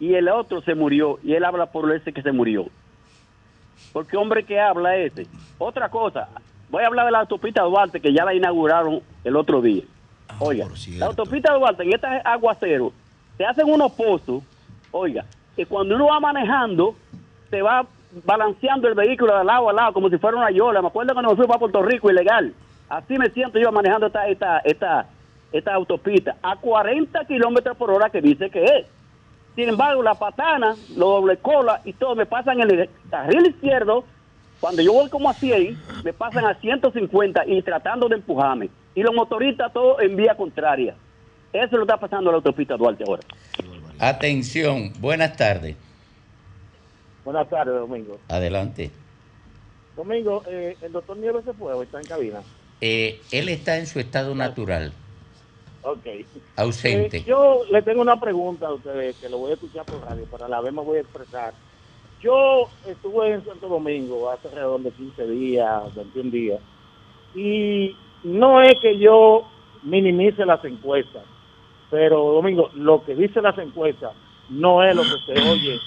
y el otro se murió y él habla por ese que se murió. Porque hombre que habla ese. Otra cosa, voy a hablar de la autopista Duarte que ya la inauguraron el otro día. Oiga, la autopista Duarte en este aguacero se hacen unos pozos, oiga, que cuando uno va manejando se va balanceando el vehículo de lado a lado como si fuera una yola. Me acuerdo cuando me fui para Puerto Rico ilegal. Así me siento yo manejando esta esta esta esta autopista a 40 kilómetros por hora que dice que es. Sin embargo, la patana, los doble cola y todo me pasan en el carril izquierdo. Cuando yo voy como a 100, me pasan a 150 y tratando de empujarme. Y los motoristas todos en vía contraria. Eso lo está pasando a la autopista Duarte ahora. Atención, buenas tardes. Buenas tardes, Domingo. Adelante. Domingo, eh, ¿el doctor Nieves se fue o está en cabina? Eh, él está en su estado natural, Ok. ausente. Eh, yo le tengo una pregunta a ustedes que lo voy a escuchar por radio, pero a la vez me voy a expresar. Yo estuve en Santo Domingo hace alrededor de 15 días, 21 días, y no es que yo minimice las encuestas, Pero, Domingo, lo que dicen las encuestas no es lo que se oye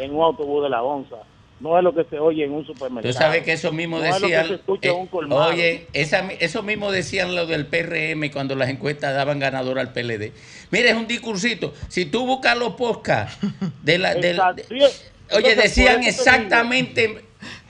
en un autobús de la onza, no es lo que se oye en un supermercado. Tú sabes que eso mismo no decían. eh, oye, esa, eso mismo decían lo del PRM cuando las encuestas daban ganador al PLD. Mira, es un discursito. Si tú buscas los podcasts de la. del- de- oye, decían exactamente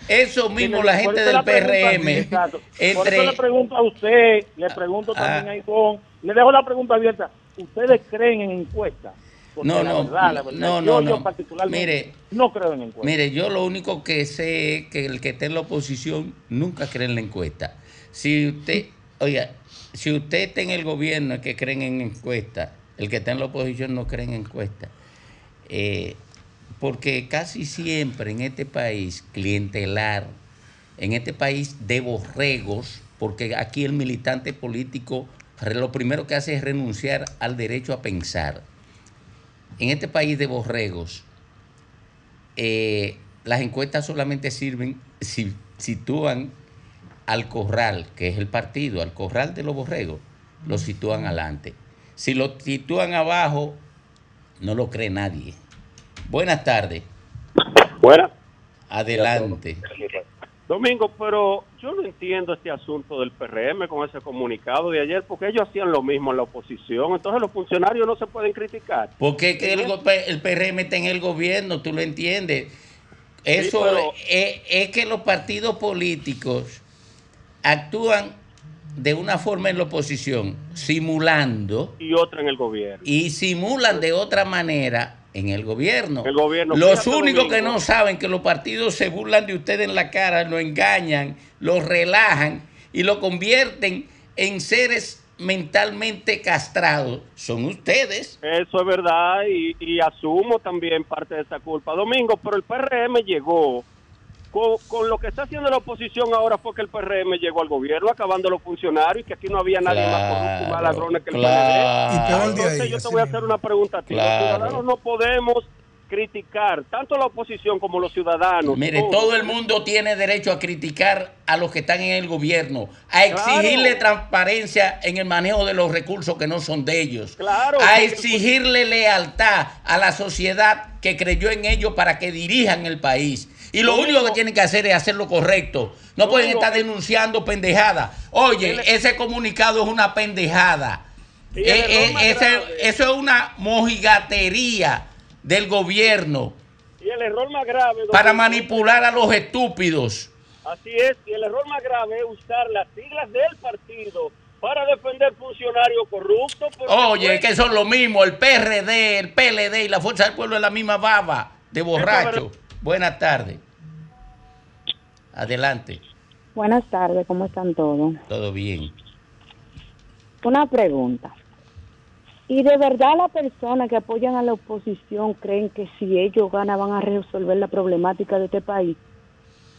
eso mismo la gente del la PRM. exacto. Por eso le pregunto a usted, le pregunto Ah. también a Ivonne, le dejo la pregunta abierta. ¿Ustedes creen en encuestas? Porque No, la no, verdad, la verdad, no, yo, no, yo no. particularmente Mire, no creo en encuestas. Mire, yo lo único que sé es que el que está en la oposición nunca cree en la encuesta. Si usted, oiga, si usted está en el gobierno es que creen en encuesta, el que está en la oposición no cree en encuesta. Eh, porque casi siempre en este país clientelar, en este país de borregos, porque aquí el militante político lo primero que hace es renunciar al derecho a pensar. En este país de borregos, eh, las encuestas solamente sirven si sitúan al corral, que es el partido, al corral de los borregos, lo sitúan adelante. Si lo sitúan abajo, no lo cree nadie. Buenas tardes. Buenas. Adelante. Domingo, pero yo no entiendo este asunto del PRM con ese comunicado de ayer, porque ellos hacían lo mismo en la oposición, entonces los funcionarios no se pueden criticar. Porque es que el, PRM está en el gobierno, tú lo entiendes. Eso pero- es, es que los partidos políticos actúan de una forma en la oposición, simulando, Y otra en el gobierno. y simulan de otra manera en el gobierno. El gobierno. Los únicos que no saben que los partidos se burlan de ustedes en la cara, lo engañan, lo relajan y lo convierten en seres mentalmente castrados son ustedes. Eso es verdad y, y asumo también parte de esa culpa. Domingo, pero el PRM llegó con, con lo que está haciendo la oposición ahora fue que el PRM llegó al gobierno acabando los funcionarios y que aquí no había nadie más corrupto y más ladrones que el claro. PRD. Entonces ahí, yo te voy a hacer una pregunta a ti. Claro. Los ciudadanos no podemos criticar tanto la oposición como los ciudadanos. Mire, todos. todo el mundo tiene derecho a criticar a los que están en el gobierno, a exigirle transparencia en el manejo de los recursos que no son de ellos, Claro, a porque- exigirle lealtad a la sociedad que creyó en ellos para que dirijan el país. Y lo único que tienen que hacer es hacer lo correcto. No pueden estar denunciando pendejadas. Oye, ese comunicado es una pendejada. Eh, eh, ese- eso es una mojigatería del gobierno Y el error más grave... para manipular a los estúpidos. Así es, y el error más grave es usar las siglas del partido para defender funcionarios corruptos. Oye, fue- que son lo mismo, el PRD, el PLD y la Fuerza del Pueblo es la misma baba de borracho. Buenas tardes. Adelante, Buenas tardes, ¿cómo están todos? todo bien. Una pregunta. ¿Y de verdad las personas que apoyan a la oposición creen que si ellos ganan van a resolver la problemática de este país?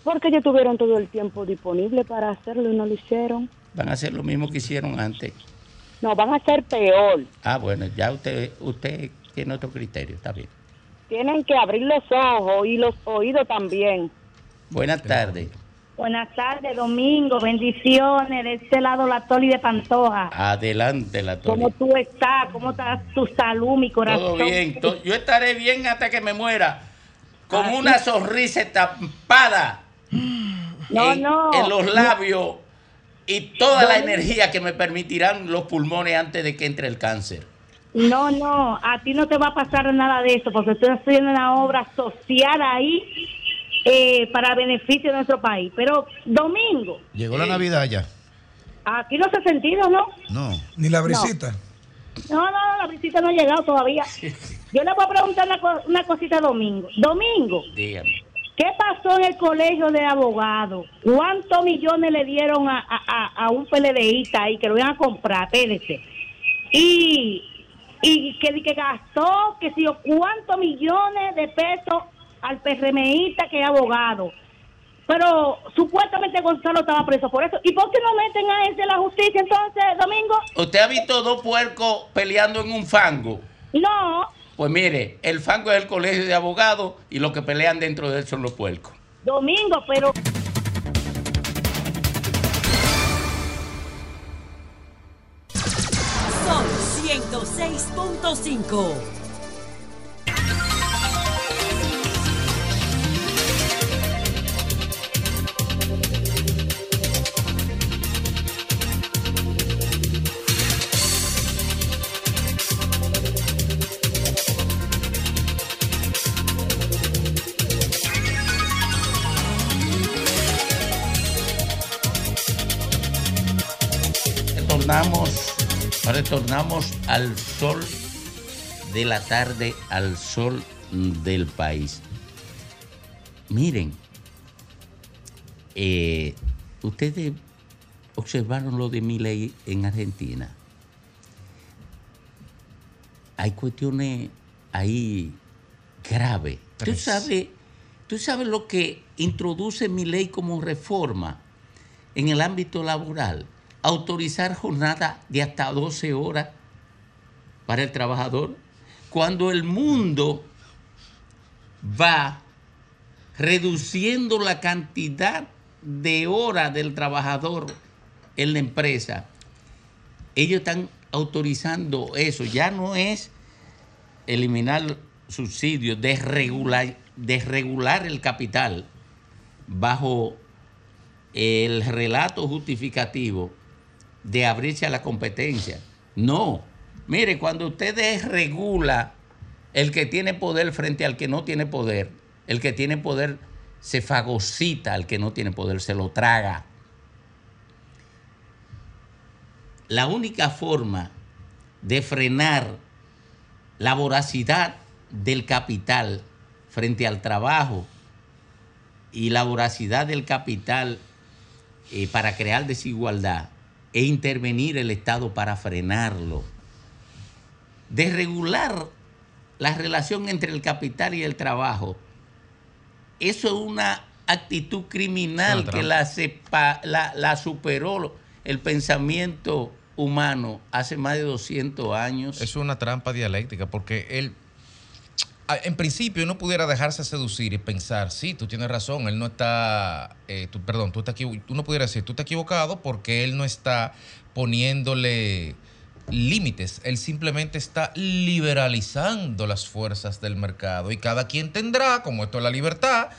Porque ellos tuvieron todo el tiempo disponible para hacerlo y no lo hicieron. Van a hacer lo mismo que hicieron antes. No, van a ser peor. Ah, bueno, ya usted, usted tiene otro criterio, está bien. Tienen que abrir los ojos y los oídos también. Buenas tardes. Buenas tardes, Domingo. Bendiciones. De este lado, la Toli de Pantoja. Adelante, la ¿Cómo Tony. tú estás? ¿Cómo está tu salud, mi corazón? Todo bien. yo estaré bien hasta que me muera. Con una sonrisa estampada No, en, no. en los labios y toda la energía que me permitirán los pulmones antes de que entre el cáncer. No, no. A ti no te va a pasar nada de eso porque estoy haciendo una obra social ahí eh, para beneficio de nuestro país. Pero, Domingo, Llegó la Navidad ya. aquí no se ha sentido, ¿no? No. Ni la brisita. No, no, no, la visita no ha llegado todavía. Yo le voy a preguntar una, co- una cosita a Domingo. Domingo, Dígame. ¿qué pasó en el colegio de abogados? ¿Cuántos millones le dieron a, a, a- a un PLDista ahí que lo iban a comprar? Espérese. Y, y que, que gastó, que si yo, cuántos millones de pesos al PRMista que es abogado. Pero supuestamente Gonzalo estaba preso por eso. ¿Y por qué no meten a ese en la justicia entonces, Domingo? ¿Usted ha visto dos puercos peleando en un fango? No, Pues mire, el fango es el colegio de abogados y los que pelean dentro de él son los puercos. Domingo, pero... 106.5. retornamos al sol de la tarde, al sol del país. Miren, eh, ustedes observaron lo de mi ley en Argentina. Hay cuestiones ahí graves. ¿Tú sabes, tú sabes lo que introduce mi ley como reforma en el ámbito laboral? Autorizar jornada de hasta 12 horas para el trabajador. Cuando el mundo va reduciendo la cantidad de horas del trabajador en la empresa, ellos están autorizando eso. Ya no es eliminar subsidios, desregular, desregular el capital bajo el relato justificativo de abrirse a la competencia. No. Mire, cuando usted desregula el que tiene poder frente al que no tiene poder, el que tiene poder se fagocita al que no tiene poder, se lo traga. La única forma de frenar la voracidad del capital frente al trabajo y la voracidad del capital eh, para crear desigualdad e intervenir el Estado para frenarlo. Desregular la relación entre el capital y el trabajo. Eso es una actitud criminal Una que la, sepa- la, la superó el pensamiento humano hace más de 200 años. Es una trampa dialéctica porque él, a- en principio, uno pudiera dejarse seducir y pensar, sí, tú tienes razón, él no está, eh, perdón, tú estás uno pudiera decir, tú estás equivocado porque él no está poniéndole límites, él simplemente está liberalizando las fuerzas del mercado y cada quien tendrá, como esto es la libertad,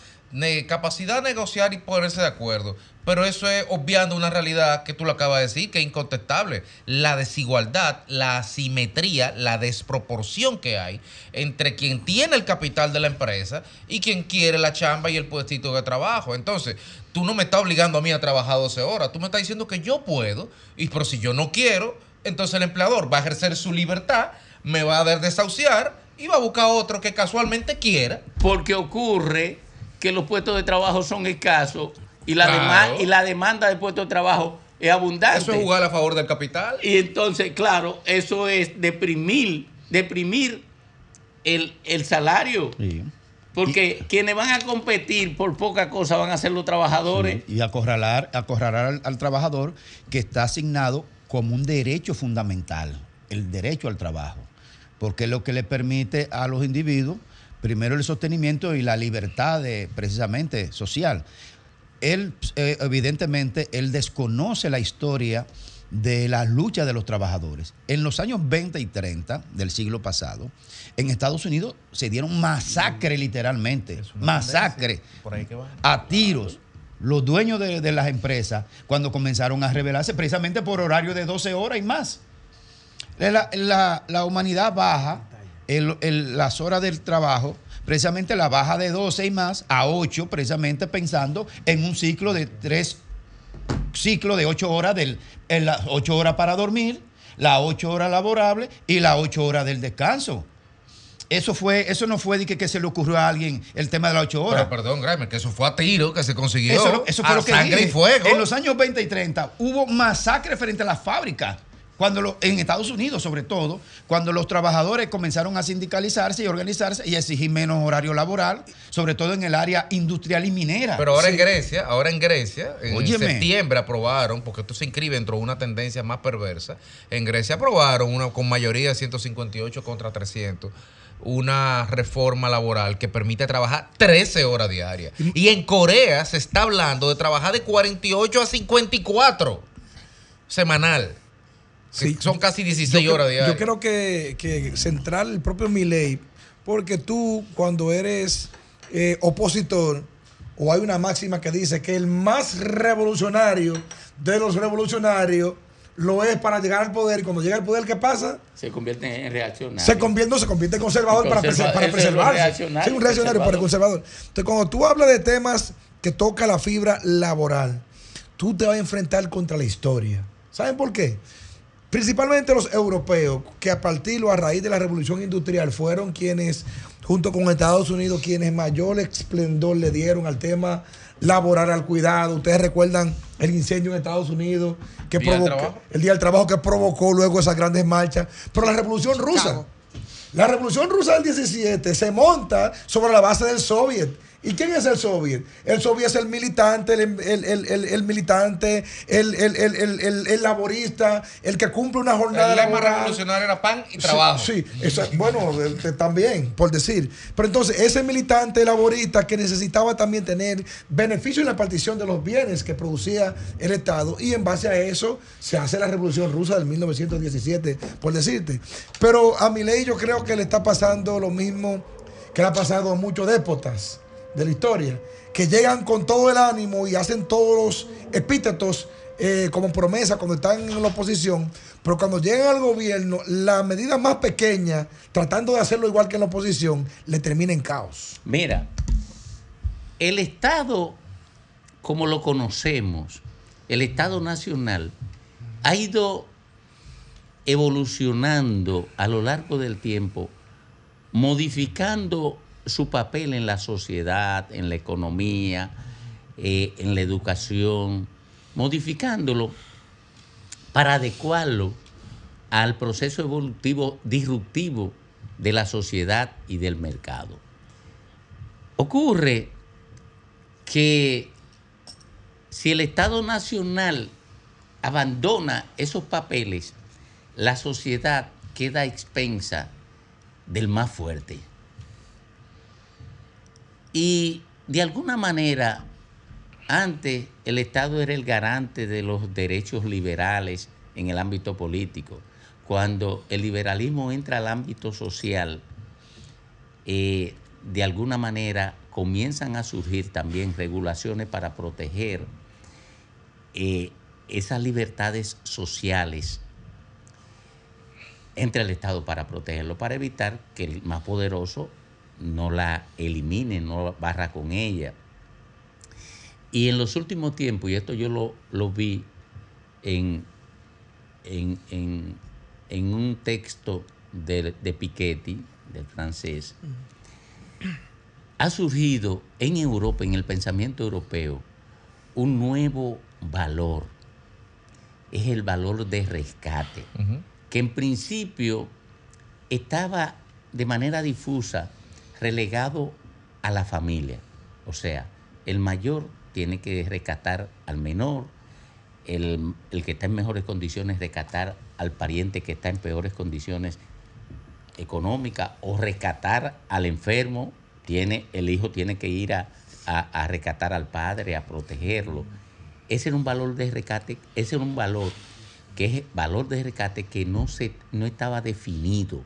capacidad de negociar y ponerse de acuerdo. Pero eso es obviando una realidad que tú lo acabas de decir, que es incontestable. La desigualdad, la asimetría, la desproporción que hay entre quien tiene el capital de la empresa y quien quiere la chamba y el puestito de trabajo. Entonces, tú no me estás obligando a mí a trabajar 12 horas, tú me estás diciendo que yo puedo, y pero si yo no quiero, entonces el empleador va a ejercer su libertad, me va a desahuciar y va a buscar otro que casualmente quiera. Porque ocurre que los puestos de trabajo son escasos y la, Claro. y la demanda de puestos de trabajo es abundante. Eso es jugar a favor del capital. Y entonces, claro, eso es deprimir, deprimir el, el salario. Porque quienes van a competir por poca cosa van a ser los trabajadores. Y acorralar, acorralar al, al trabajador que está asignado como un derecho fundamental, el derecho al trabajo, porque es lo que le permite a los individuos, primero el sostenimiento y la libertad de, precisamente social. Él, eh, evidentemente, él desconoce la historia de la lucha de los trabajadores. En los años 20 y 30 del siglo pasado, en Estados Unidos se dieron masacre literalmente, masacre a tiros los dueños de, de las empresas cuando comenzaron a rebelarse precisamente por horario de 12 horas y más. La, la- la humanidad baja el- el- las horas del trabajo, precisamente la baja de 12 y más a 8, precisamente pensando en un ciclo de tres ciclo de 8 horas, del, en las 8 horas para dormir, las 8 horas laborables y las 8 horas del descanso. Eso fue, eso no fue de que, que se le ocurrió a alguien el tema de las 8 horas. Pero perdón, Grimer, que eso fue a tiro, que se consiguió. Eso, eso fue a lo que sangre dije. y fuego. En los años 20 y 30 hubo masacre frente a las fábricas. Cuando lo- en Estados Unidos, sobre todo, cuando los trabajadores comenzaron a sindicalizarse y organizarse y exigir menos horario laboral, sobre todo en el área industrial y minera. Pero ahora Sí. en Grecia, ahora en Grecia, en Óyeme. septiembre aprobaron, porque esto se inscribe dentro de una tendencia más perversa, en Grecia aprobaron una con mayoría de 158 contra 300 una reforma laboral que permite trabajar 13 horas diarias. Y en Corea se está hablando de trabajar de 48 a 54 semanal. Sí. Son casi 16 Yo horas diarias. Yo creo que, que central el propio Milei, porque tú cuando eres eh, opositor, o hay una máxima que dice que el más revolucionario de los revolucionarios lo es para llegar al poder, y cuando llega al poder, ¿qué pasa? Se convierte en reaccionario. Se convierte, no, se convierte en conservador para, Conserva- para preservarse. reaccionario, Sí, un reaccionario para el conservador. Entonces, cuando tú hablas de temas que toca la fibra laboral, tú te vas a enfrentar contra la historia. ¿Saben por qué? Principalmente los europeos, que a partir o a raíz de la revolución industrial fueron quienes, junto con Estados Unidos, quienes mayor esplendor le dieron al tema laboral, al cuidado. Ustedes recuerdan el incendio en Estados Unidos que Día provocó el día del trabajo que provocó luego esas grandes marchas. Pero la revolución rusa, la revolución rusa del 17 se monta sobre la base del soviet. ¿Y quién es el soviet? El soviet es el militante, el, el- el- el- militante, el, el- el- el- el- el laborista, el que cumple una jornada El lema revolucionario era pan y trabajo. Sí, esa- bueno, también, por decir. Pero entonces, ese militante laborista que necesitaba también tener beneficio en la partición de los bienes que producía el Estado, y en base a eso se hace la revolución rusa del 1917, por decirte. Pero a mi ley yo creo que le está pasando lo mismo que le ha pasado a muchos déspotas de la historia, que llegan con todo el ánimo y hacen todos los epítetos eh, como promesa cuando están en la oposición, pero cuando llegan al gobierno, la medida más pequeña, tratando de hacerlo igual que en la oposición, le termina en caos. Mira, el Estado, como lo conocemos, el Estado nacional, ha ido evolucionando a lo largo del tiempo, modificando su papel en la sociedad, en la economía, eh, en la educación, modificándolo para adecuarlo al proceso evolutivo disruptivo de la sociedad y del mercado. Ocurre que si el Estado Nacional abandona esos papeles, la sociedad queda expensa del más fuerte. Y de alguna manera, antes el Estado era el garante de los derechos liberales en el ámbito político. Cuando el liberalismo entra al ámbito social, eh, de alguna manera comienzan a surgir también regulaciones para proteger eh, esas libertades sociales entre el Estado para protegerlo, para evitar que el más poderoso no la elimine, no barra con ella. Y en los últimos tiempos, y esto yo lo, lo vi en, en, en- en un texto de, de Piketty, del francés, ha surgido en Europa, en el pensamiento europeo, un nuevo valor. Es el valor de rescate, que en principio estaba de manera difusa relegado a la familia. O sea, el mayor tiene que rescatar al menor, el, el que está en mejores condiciones rescatar al pariente que está en peores condiciones económicas o rescatar al enfermo, tiene, el hijo tiene que ir a, a- rescatar al padre, a protegerlo. Ese era un valor de rescate, ese era un valor que es valor de rescate que no, se, no estaba definido,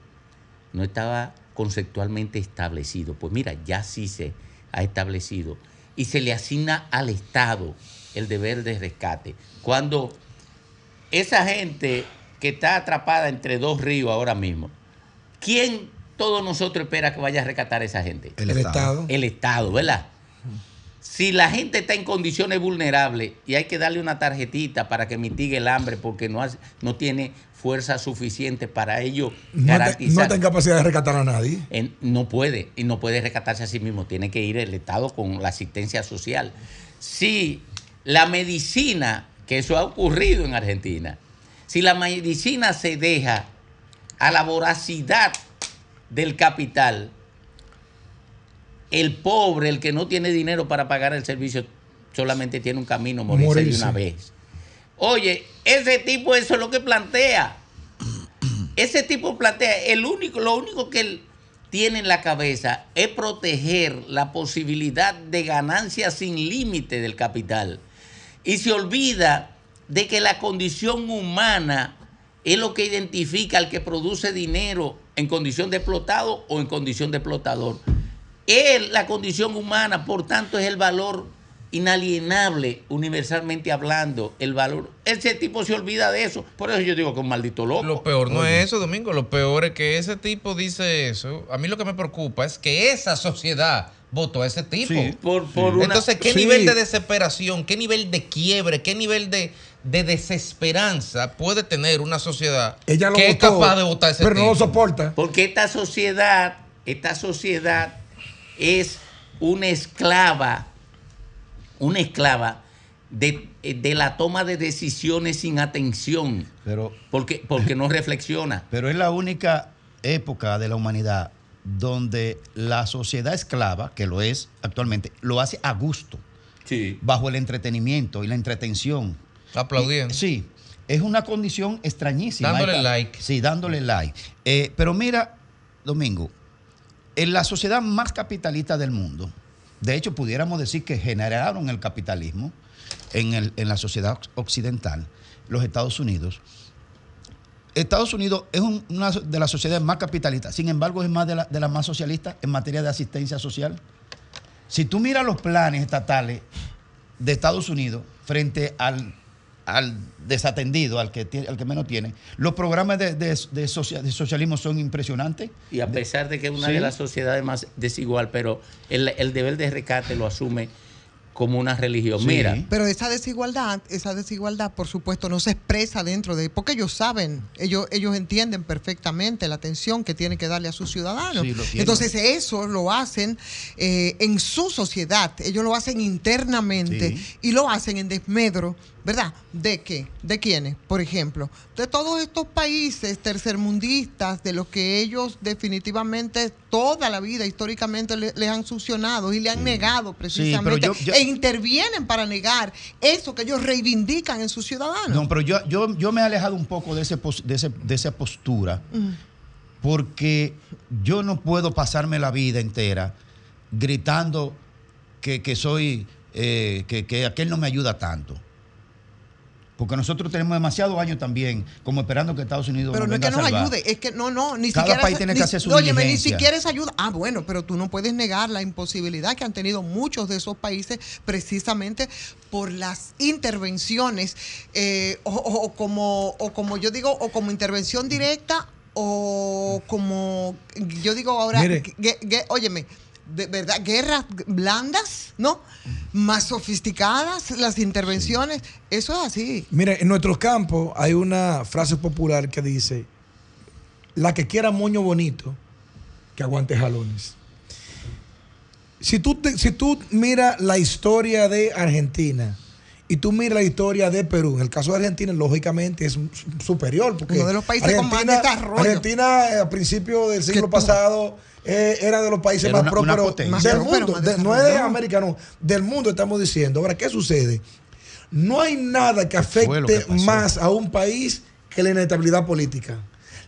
no estaba conceptualmente establecido. Pues mira, ya sí se ha establecido y se le asigna al Estado el deber de rescate. Cuando esa gente que está atrapada entre dos ríos ahora mismo, ¿quién todos nosotros espera que vaya a rescatar a esa gente? El Estado. El Estado, ¿verdad? Si la gente está en condiciones vulnerables y hay que darle una tarjetita para que mitigue el hambre porque no, hace- no tiene fuerza suficiente para ello No, te- garantizar. no en capacidad de rescatar a nadie. En- no puede, y no puede rescatarse a sí mismo, tiene que ir el Estado con la asistencia social. Si la medicina, que eso ha ocurrido en Argentina, si la medicina se deja a la voracidad del capital, el pobre, el que no tiene dinero para pagar el servicio, solamente tiene un camino, morirse, Morirse. de una vez. Oye, ese tipo eso es lo que plantea. Ese tipo plantea, el único, lo único que él tiene en la cabeza es proteger la posibilidad de ganancia sin límite del capital. Y se olvida de que la condición humana es lo que identifica al que produce dinero en condición de explotado o en condición de explotador. Es la condición humana, por tanto, es el valor inalienable, universalmente hablando, el valor. Ese tipo se olvida de eso. Por eso yo digo que es un maldito loco. Lo peor no es eso, Domingo. Lo peor es que ese tipo dice eso. A mí lo que me preocupa es que esa sociedad votó a ese tipo. Sí, por- por una- Entonces, ¿qué Sí. nivel de desesperación, qué nivel de quiebre, qué nivel de, de desesperanza puede tener una sociedad Ella lo que es votó, capaz de votar a ese pero no tipo? lo soporta. Porque esta sociedad, esta sociedad es una esclava, una esclava de, de la toma de decisiones sin atención. Pero, porque, porque no reflexiona. Pero es la única época de la humanidad donde la sociedad esclava, que lo es actualmente, lo hace a gusto. Bajo el entretenimiento y la entretención. Aplaudiendo. Y- sí. Es una condición extrañísima. Dándole like. Sí, dándole like. Eh, pero mira, Domingo, en la sociedad más capitalista del mundo, de hecho pudiéramos decir que generaron el capitalismo en, el- en la sociedad occidental, los Estados Unidos, Estados Unidos es un- una de las sociedades más capitalistas, sin embargo es más de, la- de las más socialistas en materia de asistencia social. Si tú miras los planes estatales de Estados Unidos frente al, al desatendido, al que, tiene- al que menos tiene, los programas de, de- de socia- de socialismo son impresionantes. Y a pesar de que es una Sí. de las sociedades más desigual, pero el, el deber de rescate lo asume como una religión. Mira, Pero esa desigualdad, esa desigualdad, por supuesto, no se expresa dentro de, porque ellos saben, ellos, ellos entienden perfectamente la atención que tienen que darle a sus ciudadanos. Sí. Entonces eso lo hacen eh, en su sociedad, ellos lo hacen internamente Sí. y lo hacen en desmedro, ¿verdad? ¿De qué? ¿De quiénes? Por ejemplo, de todos estos países tercermundistas, de los que ellos definitivamente toda la vida históricamente le- les han succionado y le han negado precisamente yo- yo- e intervienen para negar eso que ellos reivindican en sus ciudadanos. No, pero yo, yo, yo me he alejado un poco de, ese, de, ese- de esa postura Mm. porque yo no puedo pasarme la vida entera gritando que, que soy, eh, que, que aquel no me ayuda tanto. Porque nosotros tenemos demasiados años también como esperando que Estados Unidos Pero nos no es que nos salvar. ayude, es que no, no, ni Cada siquiera. país tiene ni- que hacer su óyeme, ni siquiera esa ayuda. Ah, bueno, pero tú no puedes negar la imposibilidad que han tenido muchos de esos países precisamente por las intervenciones, eh, o, como, o como yo digo, o como intervención directa, o como yo digo ahora, Mire. gue- gue- óyeme. De verdad, guerras blandas, ¿no? Más sofisticadas las intervenciones. Eso es así. Mire, en nuestros campos hay una frase popular que dice, la que quiera moño bonito, que aguante jalones. Si tú, te- si tú miras la historia de Argentina y tú miras la historia de Perú, en el caso de Argentina, lógicamente es su- superior. Porque Uno de los países con más desarrollo. Argentina, eh, a principios del siglo pasado, eh, era de los países Era más una- prósperos del mundo. De- no es de desarrollado. América, no. Del mundo estamos diciendo. Ahora, ¿qué sucede? No hay nada que afecte más a un país que la inestabilidad política.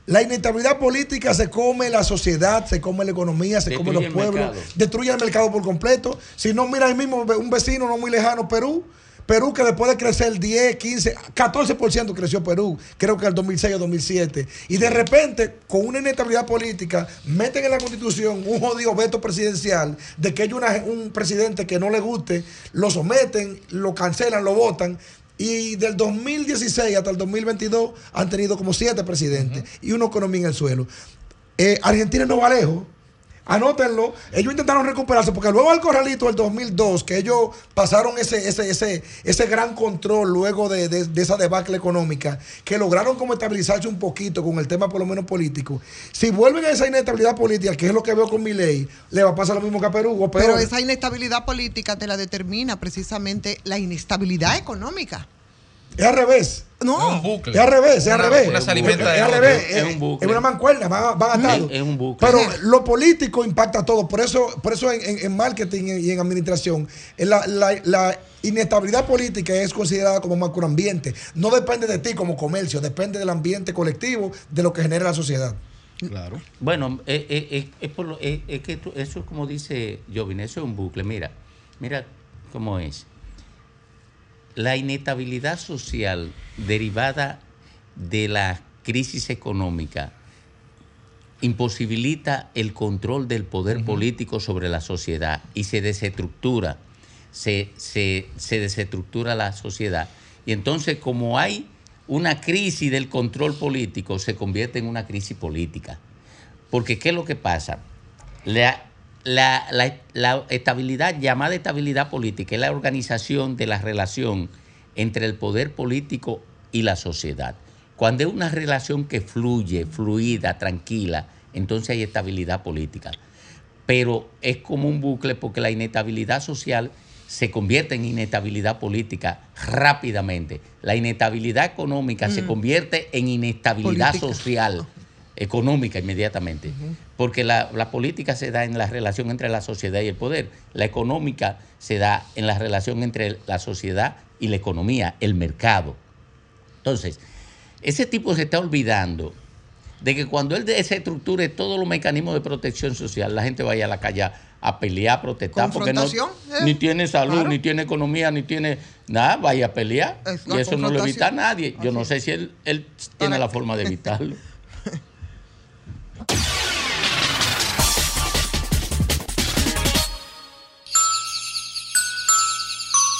La inestabilidad política se come la sociedad, se come la economía, se come los el pueblos, mercado. destruye el mercado por completo. Si no, mira ahí mismo un vecino no muy lejano, Perú. Perú que después de crecer 10, 15, 14% creció Perú, creo que el 2006 o 2007. Y de repente, con una inestabilidad política, meten en la constitución un jodido veto presidencial de que hay una- un presidente que no le guste, lo someten, lo cancelan, lo votan. Y del 2016 hasta el 2022 han tenido como siete presidentes y una economía en el suelo. Eh, Argentina no va lejos. Anótenlo. Ellos intentaron recuperarse porque luego al corralito del 2002, que ellos pasaron ese, ese, ese, ese gran control luego de, de- de esa debacle económica, que lograron como estabilizarse un poquito con el tema por lo menos político. Si vuelven a esa inestabilidad política, que es lo que veo con mi ley, le va a pasar lo mismo que a Perú o. Pero esa inestabilidad política te la determina precisamente la inestabilidad económica. Es al revés. No. Es un bucle. Es al revés, es al revés. una es de al otra. revés. Es Es, un bucle. es una mancuerna, van, van atados. Es un bucle. Pero lo político impacta todo. Por eso, por eso en, en- en marketing y en administración, en la, la- la inestabilidad política es considerada como macroambiente. No depende de ti como comercio, depende del ambiente colectivo, de lo que genera la sociedad. Claro. Bueno, eh, eh, eh, es, por lo- eh, es que tú- eso es como dice Jovin, eso es un bucle. Mira, mira cómo es. La inestabilidad social derivada de la crisis económica imposibilita el control del poder político sobre la sociedad y se desestructura, se, se, se desestructura la sociedad. Y entonces como hay una crisis del control político, se convierte en una crisis política. Porque ¿qué es lo que pasa? La, la- la- la estabilidad, llamada estabilidad política, es la organización de la relación entre el poder político y la sociedad. Cuando es una relación que fluye, fluida, tranquila, entonces hay estabilidad política. Pero es como un bucle porque la inestabilidad social se convierte en inestabilidad política rápidamente. La inestabilidad económica se Mm. convierte en inestabilidad Política. social, económica inmediatamente. Porque la, la política se da en la relación entre la sociedad y el poder. La económica se da en la relación entre la sociedad y la economía, el mercado. Entonces, ese tipo se está olvidando de que cuando él desestructure todos los mecanismos de protección social, la gente vaya a la calle a- pelear, a protestar, porque no, ¿eh? ni tiene salud, Claro. ni tiene economía, ni tiene nada, vaya a pelear. Es Y eso no lo evita a nadie. Yo no sé si él, él tiene la forma de evitarlo.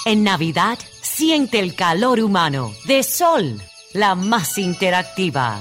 En Navidad, siente el calor humano de Sol, la más interactiva.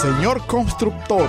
Señor constructor,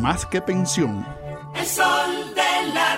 más que pensión. El sol de la.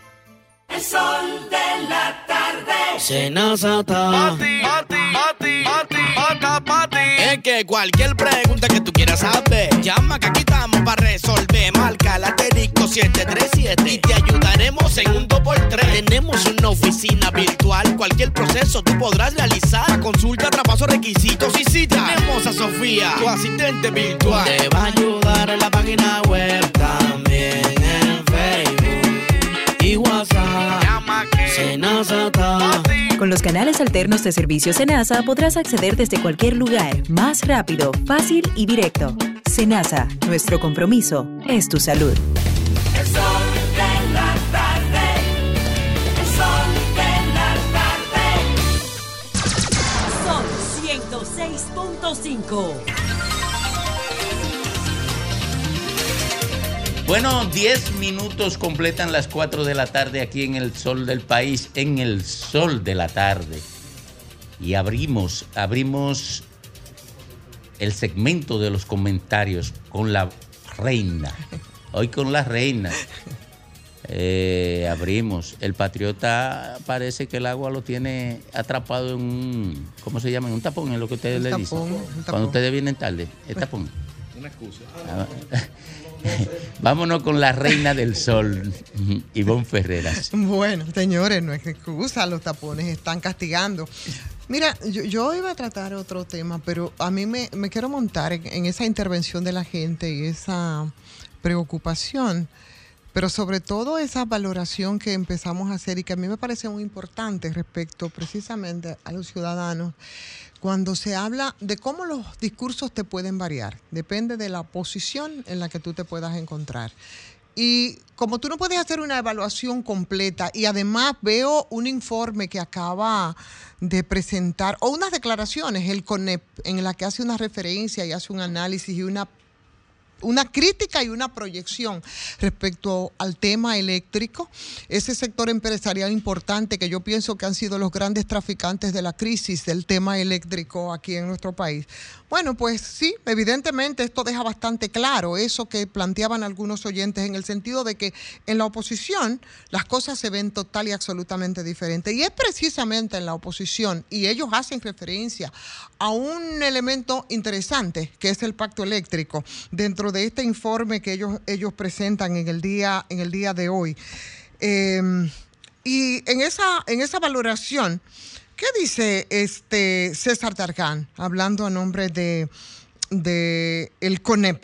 El sol de la tarde. Senazata. Pati, pati, pati, pati, pata, pati. Es que cualquier pregunta que tú quieras saber, llama que aquí estamos para resolver. Marca la asterisco 737 y te ayudaremos en un 2x3. Tenemos una oficina virtual, cualquier proceso tú podrás realizar. La consulta, traspaso, requisitos y cita. Tenemos a Sofía, tu asistente virtual. Te va a ayudar en la página web también en Facebook y WhatsApp. Con los canales alternos de servicio Senasa podrás acceder desde cualquier lugar, más rápido, fácil y directo. Senasa, nuestro compromiso es tu salud. El sol de la tarde. El sol de la tarde. Sol 106.5. Bueno, 10 minutos completan las 4 de la tarde aquí en el sol del país, en el sol de la tarde. Y abrimos, abrimos el segmento de los comentarios con la reina. Hoy con la reina. Eh, abrimos. El patriota parece que el agua lo tiene atrapado en un, ¿cómo se llama? En un tapón, es lo que ustedes Un le tapón, dicen. un tapón. Cuando ustedes vienen tarde, el tapón. Una excusa. Ah, Vámonos con la reina del sol, Ivonne Ferreras. Bueno, señores, no es excusa, los tapones están castigando. Mira, yo, iba a tratar otro tema, pero a mí me, quiero montar en esa intervención de la gente y esa preocupación, pero sobre todo esa valoración que empezamos a hacer y que a mí me parece muy importante respecto precisamente a los ciudadanos cuando se habla de cómo los discursos te pueden variar, depende de la posición en la que tú te puedas encontrar. Y como tú no puedes hacer una evaluación completa y además veo un informe que acaba de presentar, o unas declaraciones, el CONEP, en la que hace una referencia y hace un análisis y una una crítica y una proyección respecto al tema eléctrico, ese sector empresarial importante que yo pienso que han sido los grandes traficantes de la crisis del tema eléctrico aquí en nuestro país. Bueno, pues sí, evidentemente esto deja bastante claro eso que planteaban algunos oyentes en el sentido de que en la oposición las cosas se ven total y absolutamente diferentes. Y es precisamente en la oposición, y ellos hacen referencia a un elemento interesante que es el pacto eléctrico dentro de este informe que ellos, ellos presentan en el día, en el día de hoy. Eh, y en esa, en esa valoración, ¿qué dice este César Tarján, hablando a nombre de, de el CONEP?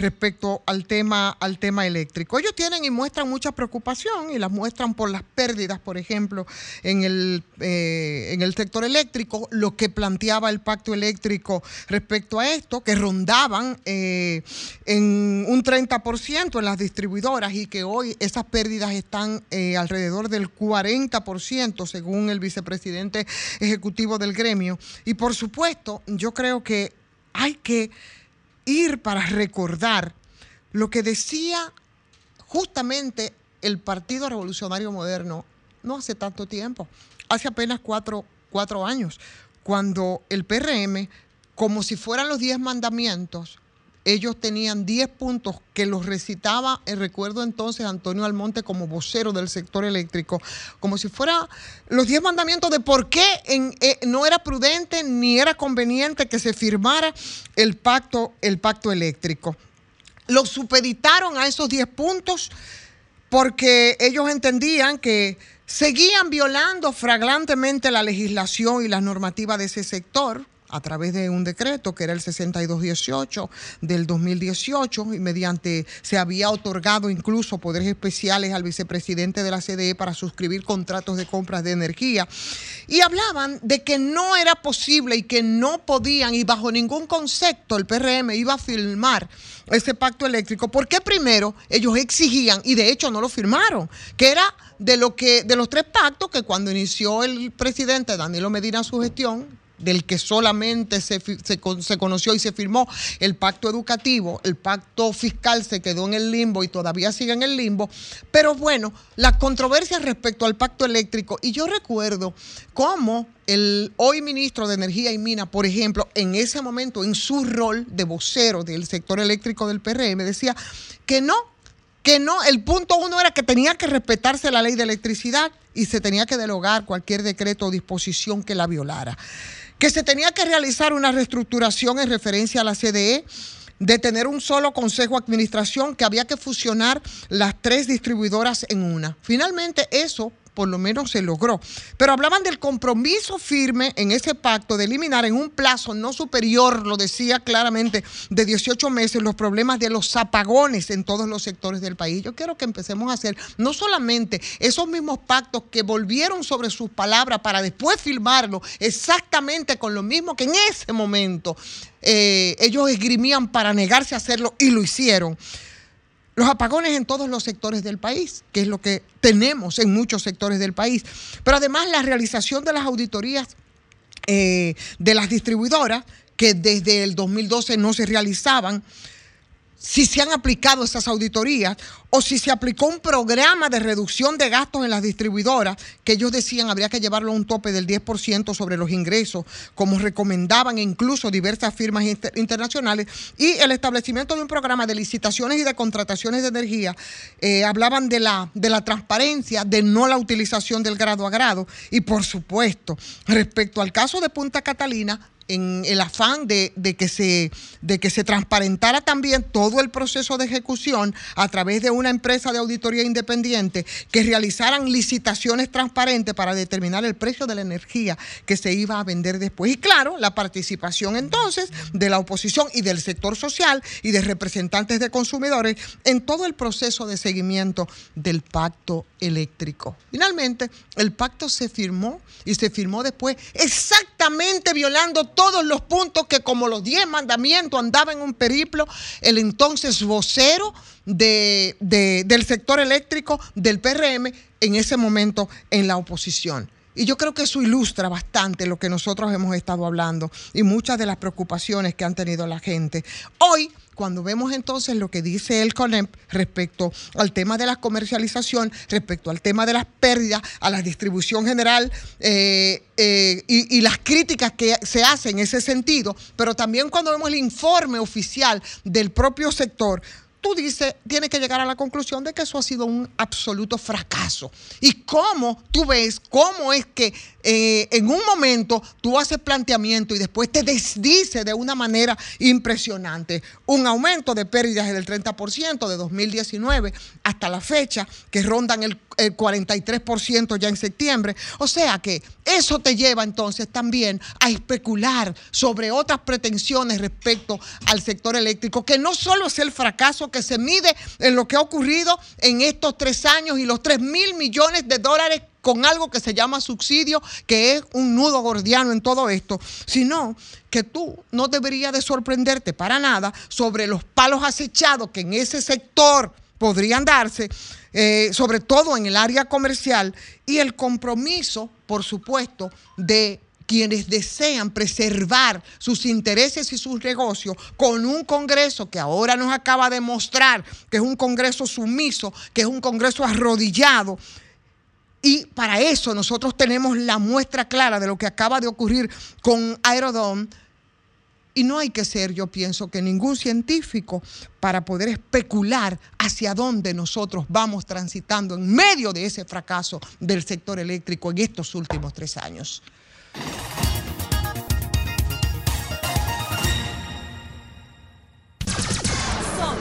Respecto al tema, al tema eléctrico. Ellos tienen y muestran mucha preocupación y las muestran por las pérdidas, por ejemplo, en el, eh, en el sector eléctrico, lo que planteaba el pacto eléctrico respecto a esto, que rondaban eh, en un 30% en las distribuidoras y que hoy esas pérdidas están eh, alrededor del 40%, según el vicepresidente ejecutivo del gremio. Y por supuesto, yo creo que hay que ir para recordar lo que decía justamente el Partido Revolucionario Moderno no hace tanto tiempo, hace apenas cuatro, cuatro años, cuando el PRM, como si fueran los diez mandamientos, ellos tenían 10 puntos que los recitaba, eh, recuerdo entonces Antonio Almonte como vocero del sector eléctrico, como si fuera los 10 mandamientos de por qué eh, no era prudente ni era conveniente que se firmara el pacto, el pacto eléctrico. Lo supeditaron a esos 10 puntos porque ellos entendían que seguían violando flagrantemente la legislación y la normativa de ese sector a través de un decreto que era el 6218 del 2018 y mediante se había otorgado incluso poderes especiales al vicepresidente de la CDE para suscribir contratos de compras de energía. Y hablaban de que no era posible y que no podían y bajo ningún concepto el PRM iba a firmar ese pacto eléctrico porque primero ellos exigían y de hecho no lo firmaron que era de lo que de los tres pactos que cuando inició el presidente Danilo Medina su gestión del que solamente se, se conoció y se firmó el pacto educativo, el pacto fiscal se quedó en el limbo y todavía sigue en el limbo, pero bueno, las controversias respecto al pacto eléctrico, y yo recuerdo cómo el hoy ministro de Energía y Mina, por ejemplo, en ese momento, en su rol de vocero del sector eléctrico del PRM, decía que no, que no, el punto uno era que tenía que respetarse la ley de electricidad y se tenía que derogar cualquier decreto o disposición que la violara. Que se tenía que realizar una reestructuración en referencia a la CDE, de tener un solo consejo de administración, que había que fusionar las tres distribuidoras en una. Finalmente eso por lo menos se logró. Pero hablaban del compromiso firme en ese pacto de eliminar en un plazo no superior, lo decía claramente, de 18 meses los problemas de los apagones en todos los sectores del país. Yo quiero que empecemos a hacer no solamente esos mismos pactos que volvieron sobre sus palabras para después firmarlo exactamente con lo mismo que en ese momento eh, ellos esgrimían para negarse a hacerlo y lo hicieron. Los apagones en todos los sectores del país, que es lo que tenemos en muchos sectores del país. Pero además la realización de las auditorías eh, de las distribuidoras, que desde el 2012 no se realizaban, si se han aplicado esas auditorías o si se aplicó un programa de reducción de gastos en las distribuidoras, que ellos decían habría que llevarlo a un tope del 10% sobre los ingresos, como recomendaban incluso diversas firmas inter- internacionales, y el establecimiento de un programa de licitaciones y de contrataciones de energía. Eh, hablaban de la, de la transparencia, de no la utilización del grado a grado, y por supuesto, respecto al caso de Punta Catalina, en el afán de, que se, de que se transparentara también todo el proceso de ejecución a través de una empresa de auditoría independiente que realizaran licitaciones transparentes para determinar el precio de la energía que se iba a vender después. Y claro, la participación entonces de la oposición y del sector social y de representantes de consumidores en todo el proceso de seguimiento del pacto eléctrico. Finalmente, el pacto se firmó y se firmó después exactamente violando todos los puntos que como los diez mandamientos andaba en un periplo el entonces vocero de- de- del sector eléctrico del PRM en ese momento en la oposición. Y yo creo que eso ilustra bastante lo que nosotros hemos estado hablando y muchas de las preocupaciones que han tenido la gente. Hoy, cuando vemos entonces lo que dice el CONEP respecto al tema de la comercialización, respecto al tema de las pérdidas, a la distribución general eh, eh, y, y las críticas que se hacen en ese sentido, pero también cuando vemos el informe oficial del propio sector, tú dices, tienes que llegar a la conclusión de que eso ha sido un absoluto fracaso. Y cómo tú ves, cómo es que eh, en un momento tú haces planteamiento y después te desdice de una manera impresionante. Un aumento de pérdidas del 30% de 2019 hasta la fecha, que rondan el, el 43% ya en septiembre. O sea que eso te lleva entonces también a especular sobre otras pretensiones respecto al sector eléctrico, que no solo es el fracaso que se mide en lo que ha ocurrido en estos tres años y los 3 mil millones de dólares con algo que se llama subsidio, que es un nudo gordiano en todo esto, sino que tú no deberías de sorprenderte para nada sobre los palos acechados que en ese sector podrían darse, eh, sobre todo en el área comercial, y el compromiso, por supuesto, de quienes desean preservar sus intereses y sus negocios con un Congreso que ahora nos acaba de mostrar que es un Congreso sumiso, que es un Congreso arrodillado. Y para eso nosotros tenemos la muestra clara de lo que acaba de ocurrir con Aerodome. Y no hay que ser, yo pienso, que ningún científico para poder especular hacia dónde nosotros vamos transitando en medio de ese fracaso del sector eléctrico en estos últimos tres años. Son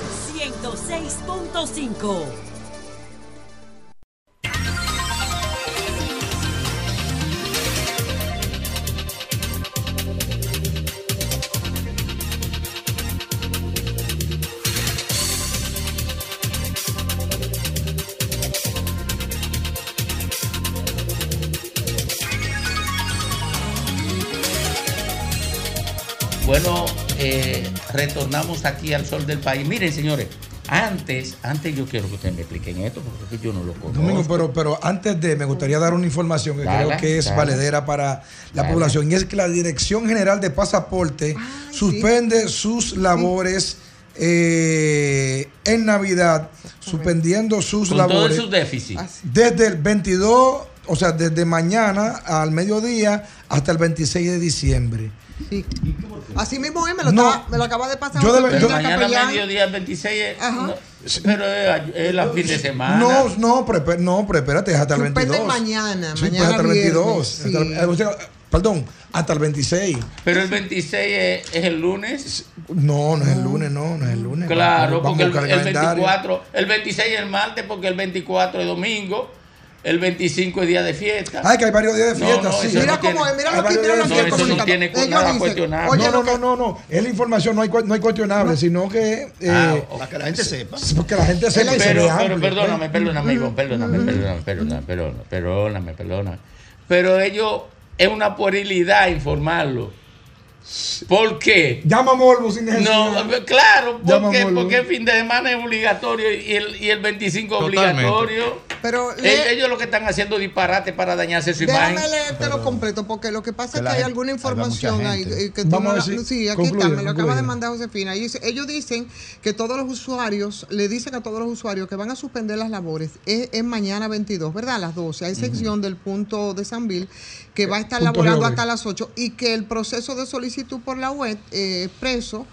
106.5. Bueno, eh, retornamos aquí al sol del país. Miren, señores, antes, antes yo quiero que ustedes me expliquen esto, porque es que yo no lo conozco. Domingo, pero, pero antes de, me gustaría dar una información que Dale, creo que es dale. valedera para la Dale. población, y es que la Dirección General de Pasaporte suspende sus labores eh, en Navidad, suspendiendo sus Con labores déficits. desde el 22, o sea, desde mañana al mediodía hasta el 26 de diciembre. Así mismo es, me lo, No. estaba- me lo acaba de pasar. Yo Josefina debe- yo- Mañana Capellán. mediodía, el 26 es. Ajá. no, pero es, es la fin de semana. No, no, pero, no, pero espérate, es hasta el Suspenden 22. mañana, Sí, pues mañana hasta el 22. viernes, hasta el- sí. eh, o sea, perdón, hasta el 26. Pero el 26 es, es el lunes. No, no es el lunes, no, no es el lunes. Claro, Vamos porque a el, el calendario. 24, el 26 es el martes, porque el 24 es domingo, el 25 es día de fiesta. Ay, que hay varios días de No, fiesta, no, sí. eso Mira no tiene- cómo es, mira lo que de No, eso no tiene Ellos nada dicen, cuestionable. oye, no, no, no, no, no. Es la información, no hay, no hay cuestionable, sino que. eh, Ah, Para que la gente sepa. Porque la gente sepa se pero, pero amplio, perdóname, ¿eh? perdóname, Ivonne, perdóname, perdóname, perdóname, perdóname, perdóname, perdóname. Pero ellos, es una puerilidad informarlo. ¿Por qué? Llama a Morbo sin necesidad. No, claro, porque, porque el fin de semana es obligatorio y el, y el 25 es Totalmente. obligatorio. Pero ellos lo que están haciendo es disparate para dañarse su Déjame imagen. leerte lo completo, porque lo que pasa Que es que hay alguna información ahí. que tú Vamos no a la- ver si- sí, aquí concluye, está, me lo acaba de mandar Josefina. Y dice- ellos dicen que todos los usuarios, le dicen a todos los usuarios que van a suspender las labores. Es, es mañana 22, ¿verdad? A las 12. Hay sección del punto de Sanville que va a estar laborando hasta las 8 y que el proceso de solicitud por la web eh, expreso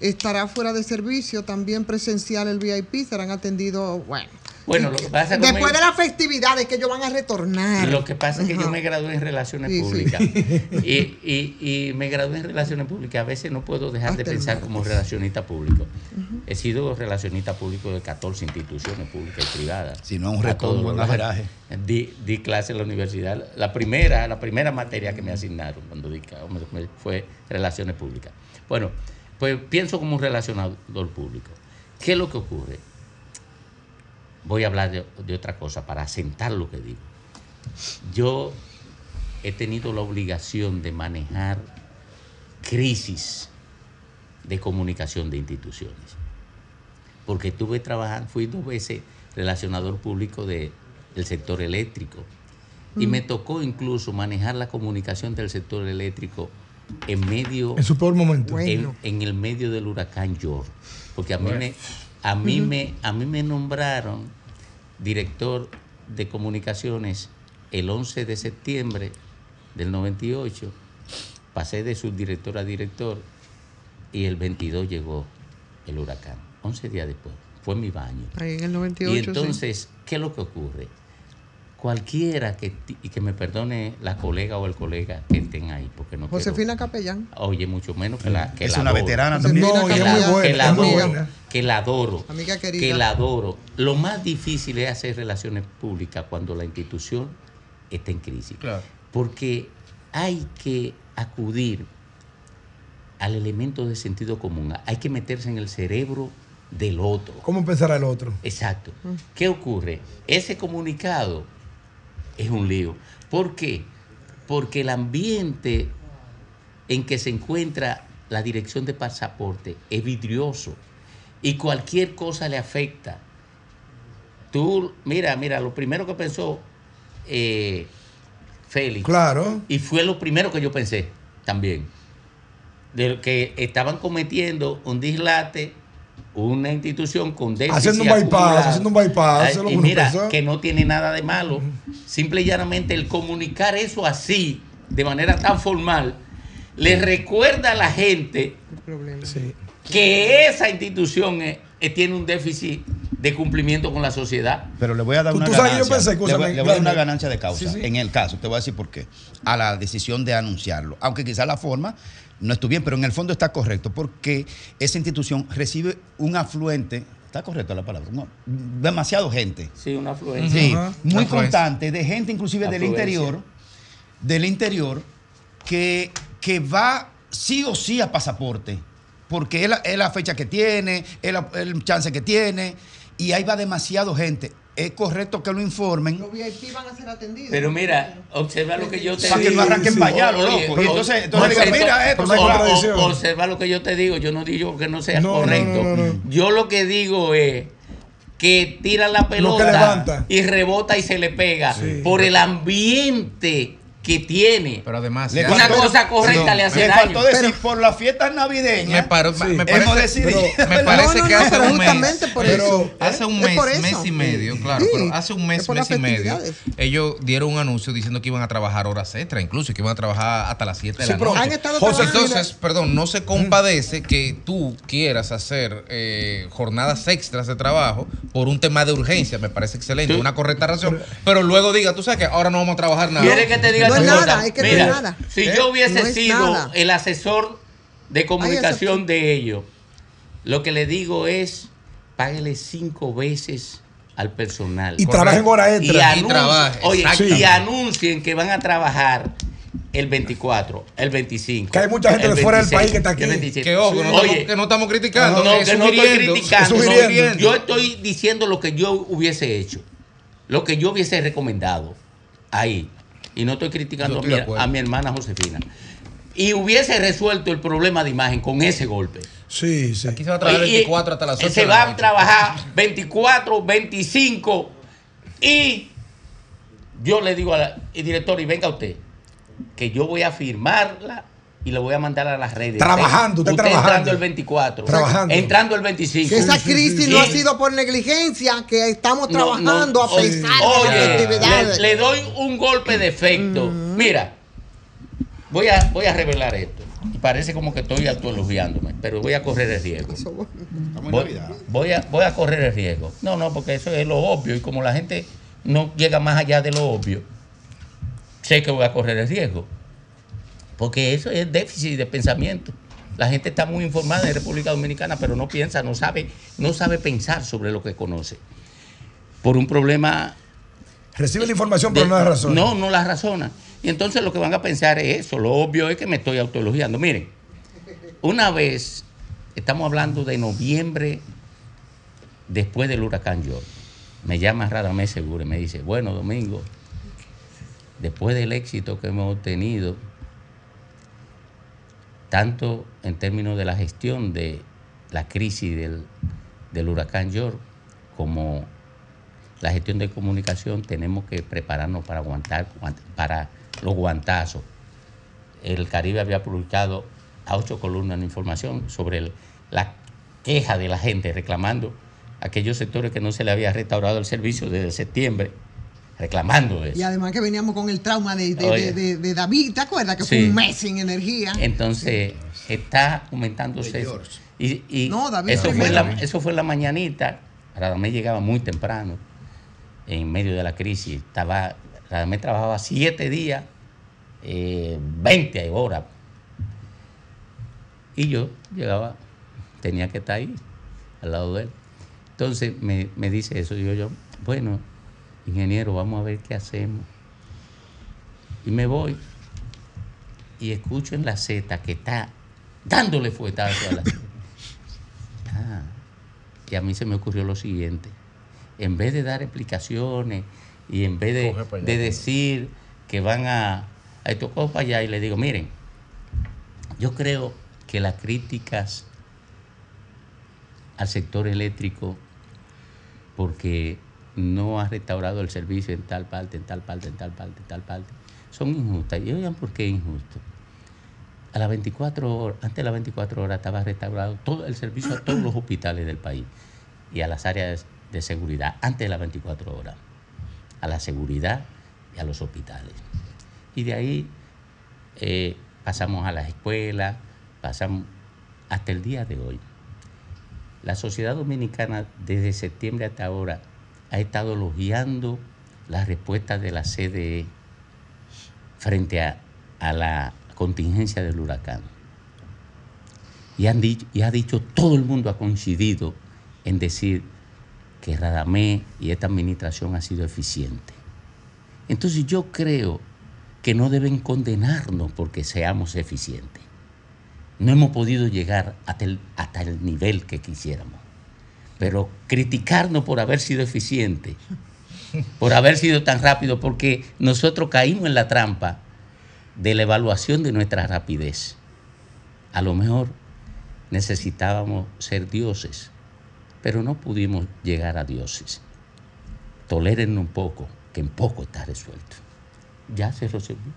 estará fuera de servicio, también presencial el VIP, serán atendidos, bueno. Bueno, lo que pasa Después conmigo- de las festividades que ellos van a retornar. Lo que pasa es que yo me gradué en Relaciones Sí, sí. Públicas. Y, y- y me gradué en Relaciones Públicas. A veces no puedo dejar de Hasta pensar como relacionista público. He sido relacionista público de 14 instituciones públicas y privadas. Si no un todos un averaje. Di, di clase en la universidad. La primera, la primera materia que me asignaron cuando di fue Relaciones Públicas. Bueno, pues pienso como un relacionador público. ¿Qué es lo que ocurre? Voy a hablar de, de otra cosa para asentar lo que digo. Yo he tenido la obligación de manejar crisis de comunicación de instituciones. Porque estuve trabajando, fui dos veces relacionador público de- del sector eléctrico. Y Mm. me tocó incluso manejar la comunicación del sector eléctrico en medio En su peor momento. en, en el medio del huracán George. Porque a mí, Bueno. me, a, mí me, a mí me nombraron director de comunicaciones el 11 de septiembre del 98. Pasé de subdirector a director y el 22 llegó el huracán. 11 días después. Fue mi baño. Ahí en el 98. Y sí. entonces, ¿qué es lo que ocurre? Cualquiera que, y que me perdone la colega o el colega que estén ahí, porque no quiero- Josefina Capellán. Oye, mucho menos que la que Es la una adoro. veterana también. No, que la, buena, que la adoro, que la adoro, Amiga querida. que la adoro. Lo más difícil es hacer relaciones públicas cuando la institución está en crisis. Porque hay que acudir al elemento de sentido común. Hay que meterse en el cerebro del otro. ¿Cómo pensará el otro? Exacto. ¿Qué ocurre? Ese comunicado es un lío. ¿Por qué? Porque el ambiente en que se encuentra la dirección de pasaporte es vidrioso y cualquier cosa le afecta. Tú, mira, mira, lo primero que pensó eh, Félix. Claro. Y fue lo primero que yo pensé también. De que estaban cometiendo un dislate, una institución con déficit Haciendo un bypass, haciendo un bypass, y mira, que no tiene nada de malo. Simple y llanamente el comunicar eso así, de manera tan formal, le recuerda a la gente que esa institución eh, eh, tiene un déficit de cumplimiento con la sociedad. Pero le voy a dar una ganancia. pensé, le voy, escúchame, le voy a dar una Glenn. ganancia de causa. Sí, sí. En el caso, te voy a decir por qué. A la decisión de anunciarlo. Aunque quizás la forma no estuvo bien, pero en el fondo está correcto. Porque esa institución recibe un afluente. Está correcta la palabra. No, demasiado gente. Sí, una afluencia. Sí, Ajá. muy Afluencia. constante, de gente inclusive del interior, del interior, que, que va sí o sí a pasaporte, porque es la, es la fecha que tiene, es la- el chance que tiene, y ahí va demasiado gente. Es correcto que lo informen. Los VIP van a ser atendidos. Pero mira, observa lo que yo te Para que no arranquen para allá, lo Oye, loco. Y o- entonces- entonces digan, mira esto, o- o- Observa lo que yo te digo. Yo no digo que no sea No, correcto. no, no, no. Yo lo que digo es que tira la pelota y rebota y se le pega por el ambiente que tiene Pero además, Le una faltó- cosa correcta no, le hace le daño. faltó decir por las fiestas navideñas. Me, paro- me hemos parece, decidido. me parece No, no, que hace un mes, por pero eso. hace un Es mes, por eso. mes y medio, claro, Sí, pero hace un mes, mes y medio, ellos dieron un anuncio diciendo que iban a trabajar horas extra, incluso que iban a trabajar hasta las 7 de Sí, la pero noche. han estado José, entonces, perdón, no se compadece que tú quieras hacer eh, jornadas extras de trabajo por un tema de urgencia, me parece excelente, una correcta razón, pero luego diga, tú sabes que ahora no vamos a trabajar nada. ¿Quieres que te diga No otra es cosa? nada, es que no es Mira, nada. si ¿Eh? yo hubiese No es sido nada. el asesor de comunicación de ellos, lo que le digo es, páguele cinco veces al personal. Y trabajen hora extra. Y, Y anun- trabaje, oye, exactamente. y anuncien que van a trabajar el 24, el 25. Que hay mucha gente de fuera del 26, país que está aquí. el 27. Que ojo, que no Oye, estamos- que no estamos criticando, no, es que no estoy sugiriendo, criticando. es no, sugiriendo. yo estoy diciendo lo que yo hubiese hecho, lo que yo hubiese recomendado ahí. Y no estoy criticando a mi, acuerdo. a mi hermana Josefina. Y hubiese resuelto el problema de imagen con ese golpe. Sí, sí. Aquí se va a trabajar Y- 24 hasta las 8 Se va a trabajar 24, 25 y yo le digo al director, y venga usted, que yo voy a firmarla y le voy a mandar a las redes. Trabajando, usted entrando trabajando. el 24. Trabajando. Entrando el 25. Que esa crisis no ha sido por negligencia, que estamos trabajando no, a pesar de las Oye, festividades. le, le doy un golpe de efecto. Mira, voy a, voy a revelar esto. Y Parece como que estoy autoelogiándome, pero voy a correr el riesgo. Voy, voy a, voy a correr el riesgo. No, no, porque eso es lo obvio. Y como la gente no llega más allá de lo obvio, sé que voy a correr el riesgo. Porque eso es déficit de pensamiento. La gente está muy informada en República Dominicana, pero no piensa, no sabe, no sabe pensar sobre lo que conoce. Por un problema Recibe la información, pero no da razón. No, no la razona. Y entonces lo que van a pensar es eso. Lo obvio es que me estoy autoelogiando. Miren, una vez, estamos hablando de noviembre después del huracán George, me llama Radamés Seguro y me dice, bueno, Domingo, después del éxito que hemos obtenido, tanto en términos de la gestión de la crisis del, huracán George como la gestión de comunicación, tenemos que prepararnos para aguantar guant- para los guantazos. El Caribe había publicado a ocho columnas de información sobre la queja de la gente reclamando aquellos sectores que no se le había restaurado el servicio desde septiembre, reclamando eso. Y además que veníamos con el trauma de, de- Oye. de- de- de David, ¿te acuerdas? Que Sí. fue un mes sin energía. Entonces, está aumentándose. eso. Y, y No, David eso, fue la, eso fue la mañanita. Radamés llegaba muy temprano, en medio de la crisis. Estaba, Radamés trabajaba siete días, eh, 20 horas. Y yo llegaba, tenía que estar ahí, al lado de él. Entonces me, me dice eso. Digo yo, bueno, ingeniero, vamos a ver qué hacemos. Y me voy y escucho en la Z que está dándole fuetazo a la Ah, y a mí se me ocurrió lo siguiente. En vez de dar explicaciones y en vez de, de decir que van a, a esto cojo para allá y le digo, miren, yo creo que las críticas al sector eléctrico porque no ha restaurado el servicio en tal parte, en tal parte, en tal parte, en tal parte, son injustas. Y oigan, ¿por qué injusto? A las 24 horas, antes de las 24 horas estaba restaurado todo el servicio a todos los hospitales del país y a las áreas de seguridad, antes de las 24 horas, a la seguridad y a los hospitales. Y de ahí eh, pasamos a las escuelas, pasamos hasta el día de hoy. La sociedad dominicana desde septiembre hasta ahora ha estado elogiando las respuestas de la CDE frente a, la contingencia del huracán. Y, han dicho, y ha dicho, todo el mundo ha coincidido en decir que Radamé y esta administración ha sido eficiente. Entonces yo creo que no deben condenarnos porque seamos eficientes. No hemos podido llegar hasta el nivel que quisiéramos. Pero criticarnos por haber sido eficientes, por haber sido tan rápido, porque nosotros caímos en la trampa de la evaluación de nuestra rapidez. A lo mejor necesitábamos ser dioses, pero no pudimos llegar a dioses. Toleren un poco, que en poco está resuelto. Ya se resolvió.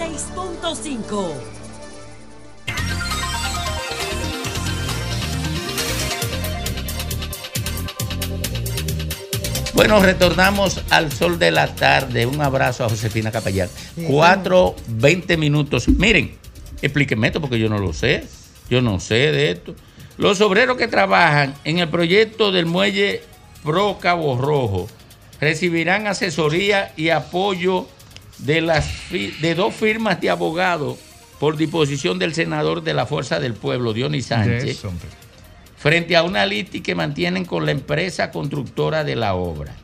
106.5. Bueno, retornamos al sol de la tarde. Un abrazo a Josefina Capellán. Cuatro, veinte minutos. Miren, explíquenme esto porque yo no lo sé. Yo no sé de esto. Los obreros que trabajan en el proyecto del muelle Pro Cabo Rojo recibirán asesoría y apoyo de, las, de dos firmas de abogados por disposición del senador de la Fuerza del Pueblo, Dionis Sánchez frente a una litis que mantienen con la empresa constructora de la obra.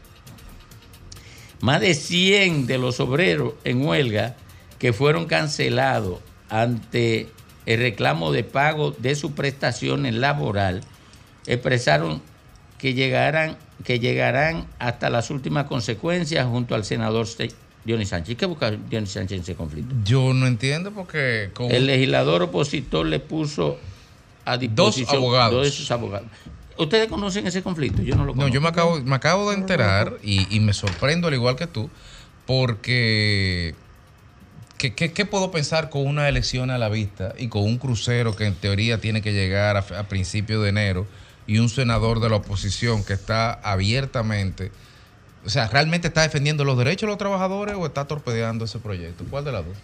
Más de 100 de los obreros en huelga que fueron cancelados ante el reclamo de pago de sus prestaciones laboral expresaron que llegarán, que llegarán hasta las últimas consecuencias junto al senador Se- Dionis Sánchez. ¿Qué busca Dionis Sánchez en ese conflicto? Yo no entiendo porque El legislador opositor le puso a disposición abogados. dos de sus abogados. ¿Ustedes conocen ese conflicto? Yo no lo No, conozco. yo me acabo, me acabo de enterar y, y me sorprendo al igual que tú, porque ¿qué, qué, qué puedo pensar con una elección a la vista y con un crucero que en teoría tiene que llegar a, a principios de enero y un senador de la oposición que está abiertamente, o sea, ¿realmente está defendiendo los derechos de los trabajadores o está torpedeando ese proyecto? ¿Cuál de las dos?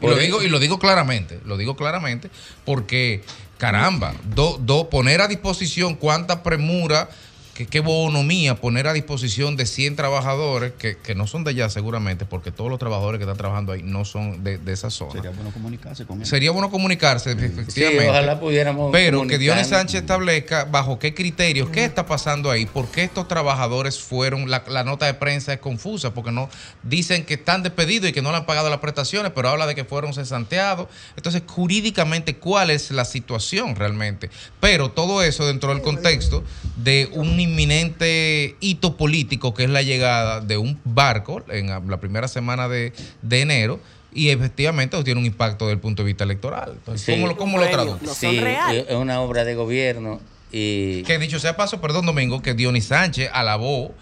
Y lo, eso- digo, y lo digo claramente, lo digo claramente, porque, caramba, do, do- poner a disposición cuánta premura, que, qué bonomía poner a disposición de 100 trabajadores, que, que no son de allá seguramente, porque todos los trabajadores que están trabajando ahí no son de, de esa zona. Sería bueno comunicarse con él. Sería bueno comunicarse, efectivamente. ojalá pudiéramos Pero que Dionis. Sánchez establezca bajo qué criterios, qué está pasando ahí, por qué estos trabajadores fueron, la, la nota de prensa es confusa, porque no dicen que están despedidos y que no le han pagado las prestaciones, pero habla de que fueron cesanteados. Entonces, jurídicamente, ¿cuál es la situación realmente? Pero todo eso dentro del contexto de un inminente hito político que es la llegada de un barco en la primera semana de, de enero. Y efectivamente tiene un impacto desde el punto de vista electoral. Entonces, Sí. ¿Cómo lo, cómo lo traduce? Sí, es una obra de gobierno y Que dicho sea paso, perdón, Domingo, que Dionis Sánchez alabó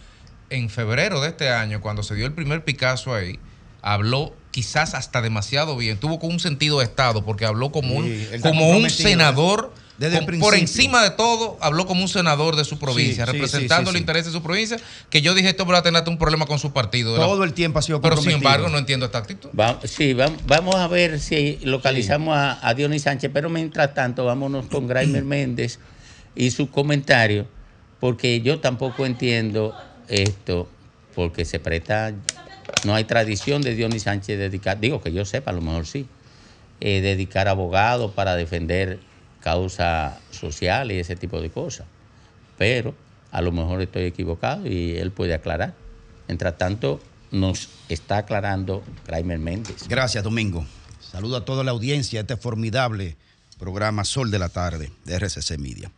en febrero de este año, cuando se dio el primer Picasso ahí, habló quizás hasta demasiado bien, tuvo con un sentido de Estado, porque habló como un, Sí, como un senador, desde el con- por encima de todo, habló como un senador de su provincia, Sí, representando sí, sí, el sí. interés de su provincia, que yo dije, esto va a tener un problema con su partido. Todo el tiempo ha sido Pero sin embargo, no entiendo esta actitud. Va- sí, va- vamos a ver si localizamos a, a Dionis Sánchez, pero mientras tanto vámonos con Graimer Méndez y su comentario, porque yo tampoco entiendo esto, porque se presta, no hay tradición de Dionis Sánchez dedicar, digo que yo sepa, a lo mejor sí, eh, dedicar abogados para defender causas sociales y ese tipo de cosas, pero a lo mejor estoy equivocado y él puede aclarar. Mientras tanto, nos está aclarando Graimer Méndez. Gracias, Domingo. Saludo a toda la audiencia de este formidable programa Sol de la Tarde de RCC Media.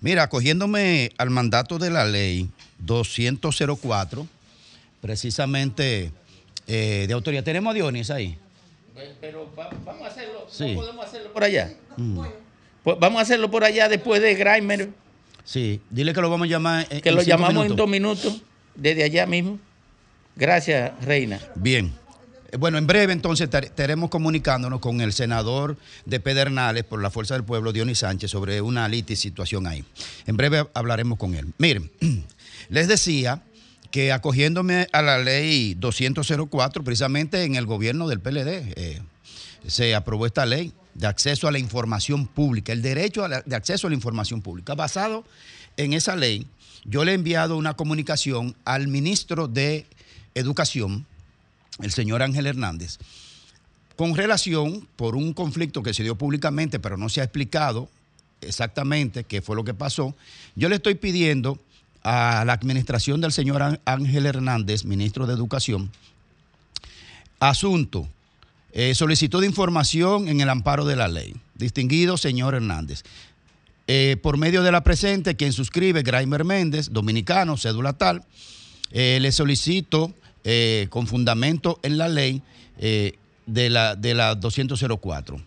Mira, acogiéndome al mandato de la ley 204, precisamente eh, de autoridad. ¿Tenemos a Dionis ahí? Pero vamos a hacerlo, Sí. podemos hacerlo por allá. Mm. Pues vamos a hacerlo por allá después de Graimer, Sí, dile que lo vamos a llamar. en- que en lo llamamos en dos minutos, desde allá mismo. Gracias, Reina. Bien. Eh, Bueno, en breve entonces tar- estaremos comunicándonos con el senador de Pedernales por la Fuerza del Pueblo, Dionis Sánchez, sobre una litis situación ahí. En breve hablaremos con él. Miren, les decía que acogiéndome a la ley 204, precisamente en el gobierno del PLD, eh, se aprobó esta ley de acceso a la información pública, el derecho de acceso a la información pública. Basado en esa ley, yo le he enviado una comunicación al ministro de Educación, el señor Ángel Hernández, con relación por un conflicto que se dio públicamente, pero no se ha explicado exactamente qué fue lo que pasó. Yo le estoy pidiendo a la administración del señor Án- Ángel Hernández, ministro de Educación, asunto, eh, solicitud de información en el amparo de la ley. Distinguido señor Hernández. Eh, por medio de la presente, quien suscribe, Graimer Méndez, dominicano, cédula tal, eh, le solicito eh, con fundamento en la ley de, la, de la 204.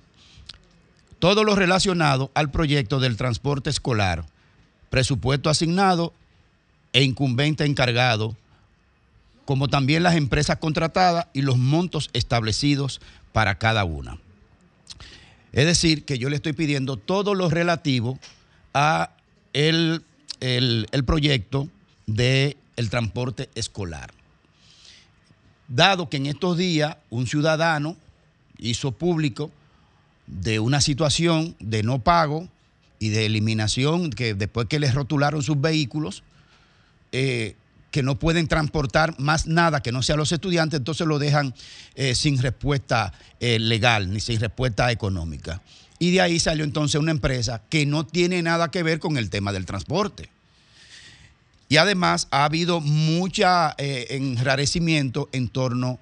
Todo lo relacionado al proyecto del transporte escolar presupuesto asignado e incumbente encargado, como también las empresas contratadas y los montos establecidos para cada una. Es decir, que yo le estoy pidiendo todo lo relativo a el, el- el proyecto del transporte escolar. Dado que en estos días un ciudadano hizo público de una situación de no pago y de eliminación, que después que les rotularon sus vehículos, eh, que no pueden transportar más nada que no sea los estudiantes, entonces lo dejan eh, sin respuesta eh, legal ni sin respuesta económica. Y de ahí salió entonces una empresa que no tiene nada que ver con el tema del transporte. Y además ha habido mucha eh, enrarecimiento en torno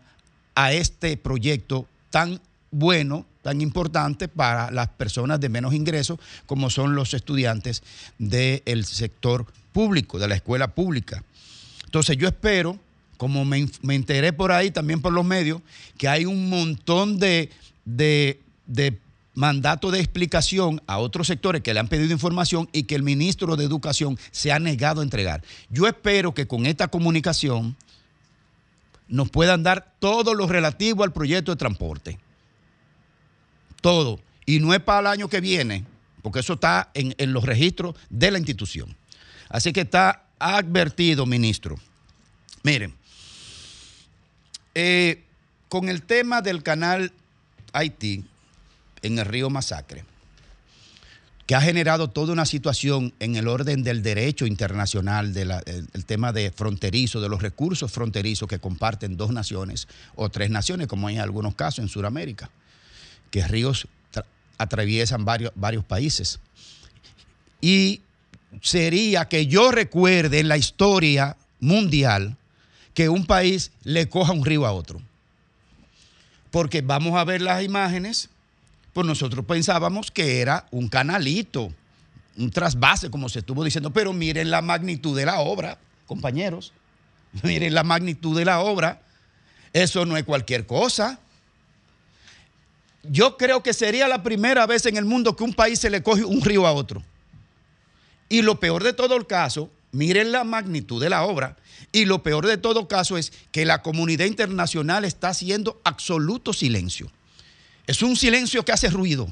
a este proyecto tan bueno, tan importante para las personas de menos ingresos, como son los estudiantes del sector público, de la escuela pública. Entonces yo espero, como me, me enteré por ahí, también por los medios, que hay un montón de, de, de mandato de explicación a otros sectores que le han pedido información y que el ministro de Educación se ha negado a entregar. Yo espero que con esta comunicación nos puedan dar todo lo relativo al proyecto de transporte. Todo. Y no es para el año que viene, porque eso está en, en los registros de la institución. Así que está advertido, ministro. Miren, eh, con el tema del canal Haití en el río Masacre, que ha generado toda una situación en el orden del derecho internacional, del el tema de fronterizo, de los recursos fronterizos que comparten dos naciones o tres naciones, como hay en algunos casos en Sudamérica, que ríos tra- atraviesan varios países. Y sería que yo recuerde en la historia mundial que un país le coja un río a otro. Porque vamos a ver las imágenes, pues nosotros pensábamos que era un canalito, un trasvase, como se estuvo diciendo, pero miren la magnitud de la obra, compañeros. Miren la magnitud de la obra. Eso no es cualquier cosa. Yo creo que sería la primera vez en el mundo que un país se le coge un río a otro. Y lo peor de todo el caso, miren la magnitud de la obra, y lo peor de todo caso es que la comunidad internacional está haciendo absoluto silencio. Es un silencio que hace ruido,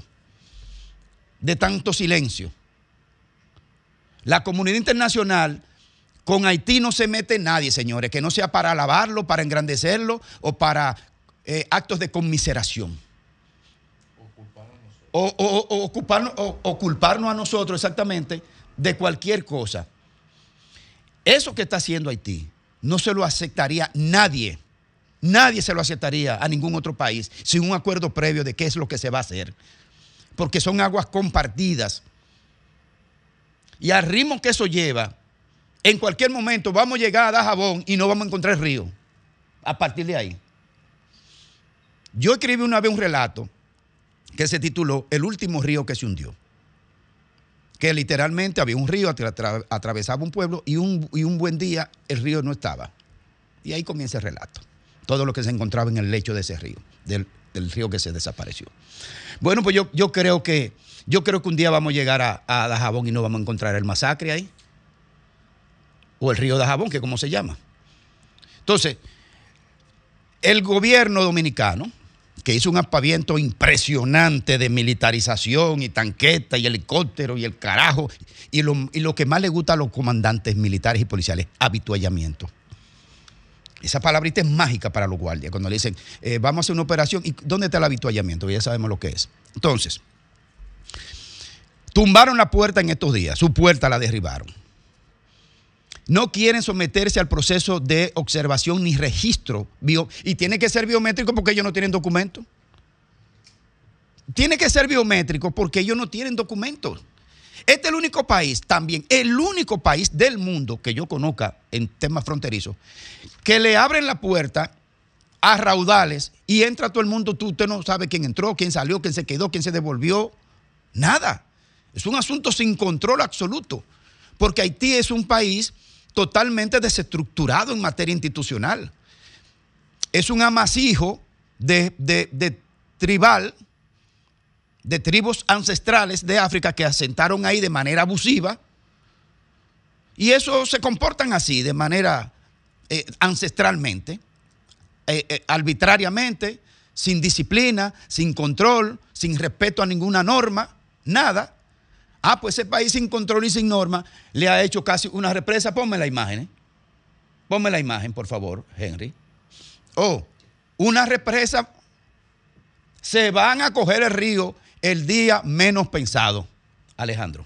de tanto silencio. La comunidad internacional, con Haití no se mete nadie, señores, que no sea para alabarlo, para engrandecerlo o para eh, actos de conmiseración. O, o- ocuparnos, o culparnos a nosotros exactamente de cualquier cosa. Eso que está haciendo Haití no se lo aceptaría nadie. Nadie se lo aceptaría a ningún otro país sin un acuerdo previo de qué es lo que se va a hacer. Porque son aguas compartidas. Y al ritmo que eso lleva, en cualquier momento vamos a llegar a Dajabón y no vamos a encontrar río. A partir de ahí. Yo escribí una vez un relato que se tituló El último río que se hundió. Que literalmente había un río, atra- atra- atravesaba un pueblo y un, y un buen día el río no estaba. Y ahí comienza el relato. Todo lo que se encontraba en el lecho de ese río, del, del río que se desapareció. Bueno, pues yo, yo creo que yo creo que un día vamos a llegar a, a Dajabón y no vamos a encontrar el masacre ahí. O el río Dajabón, que como se llama. Entonces, el gobierno dominicano, que hizo un aspaviento impresionante de militarización y tanqueta y helicóptero y el carajo, y lo, y lo que más le gusta a los comandantes militares y policiales, habituallamiento. Esa palabrita es mágica para los guardias, cuando le dicen, eh, vamos a hacer una operación, ¿y dónde está el habituallamiento? Ya sabemos lo que es. Entonces, tumbaron la puerta en estos días, su puerta la derribaron no quieren someterse al proceso de observación ni registro y tiene que ser biométrico porque ellos no tienen documento. Tiene que ser biométrico porque ellos no tienen documentos. Este es el único país también, el único país del mundo que yo conozca en temas fronterizos, que le abren la puerta a raudales y entra todo el mundo, tú, usted no sabe quién entró, quién salió, quién se quedó, quién se devolvió, nada. Es un asunto sin control absoluto, porque Haití es un país totalmente desestructurado en materia institucional. Es un amasijo de, de- de tribal, de tribus ancestrales de África que asentaron ahí de manera abusiva Y eso se comportan así, de manera eh, ancestralmente, eh, eh, arbitrariamente, sin disciplina, sin control, sin respeto a ninguna norma, nada. Ah, pues ese país sin control y sin norma le ha hecho casi una represa. Ponme la imagen. ¿eh? Ponme la imagen, por favor, Henry. Oh, una represa. Se van a coger el río el día menos pensado. Alejandro.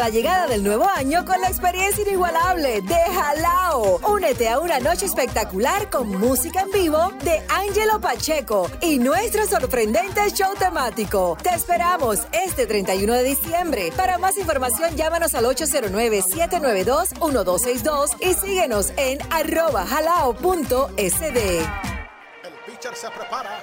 La llegada del nuevo año con la experiencia inigualable de Jalao. Únete a una noche espectacular con música en vivo de Angelo Pacheco y nuestro sorprendente show temático. Te esperamos este 31 de diciembre. Para más información, llámanos al 809-792-1262 y síguenos en arroba jalao.sd. El pitcher se prepara,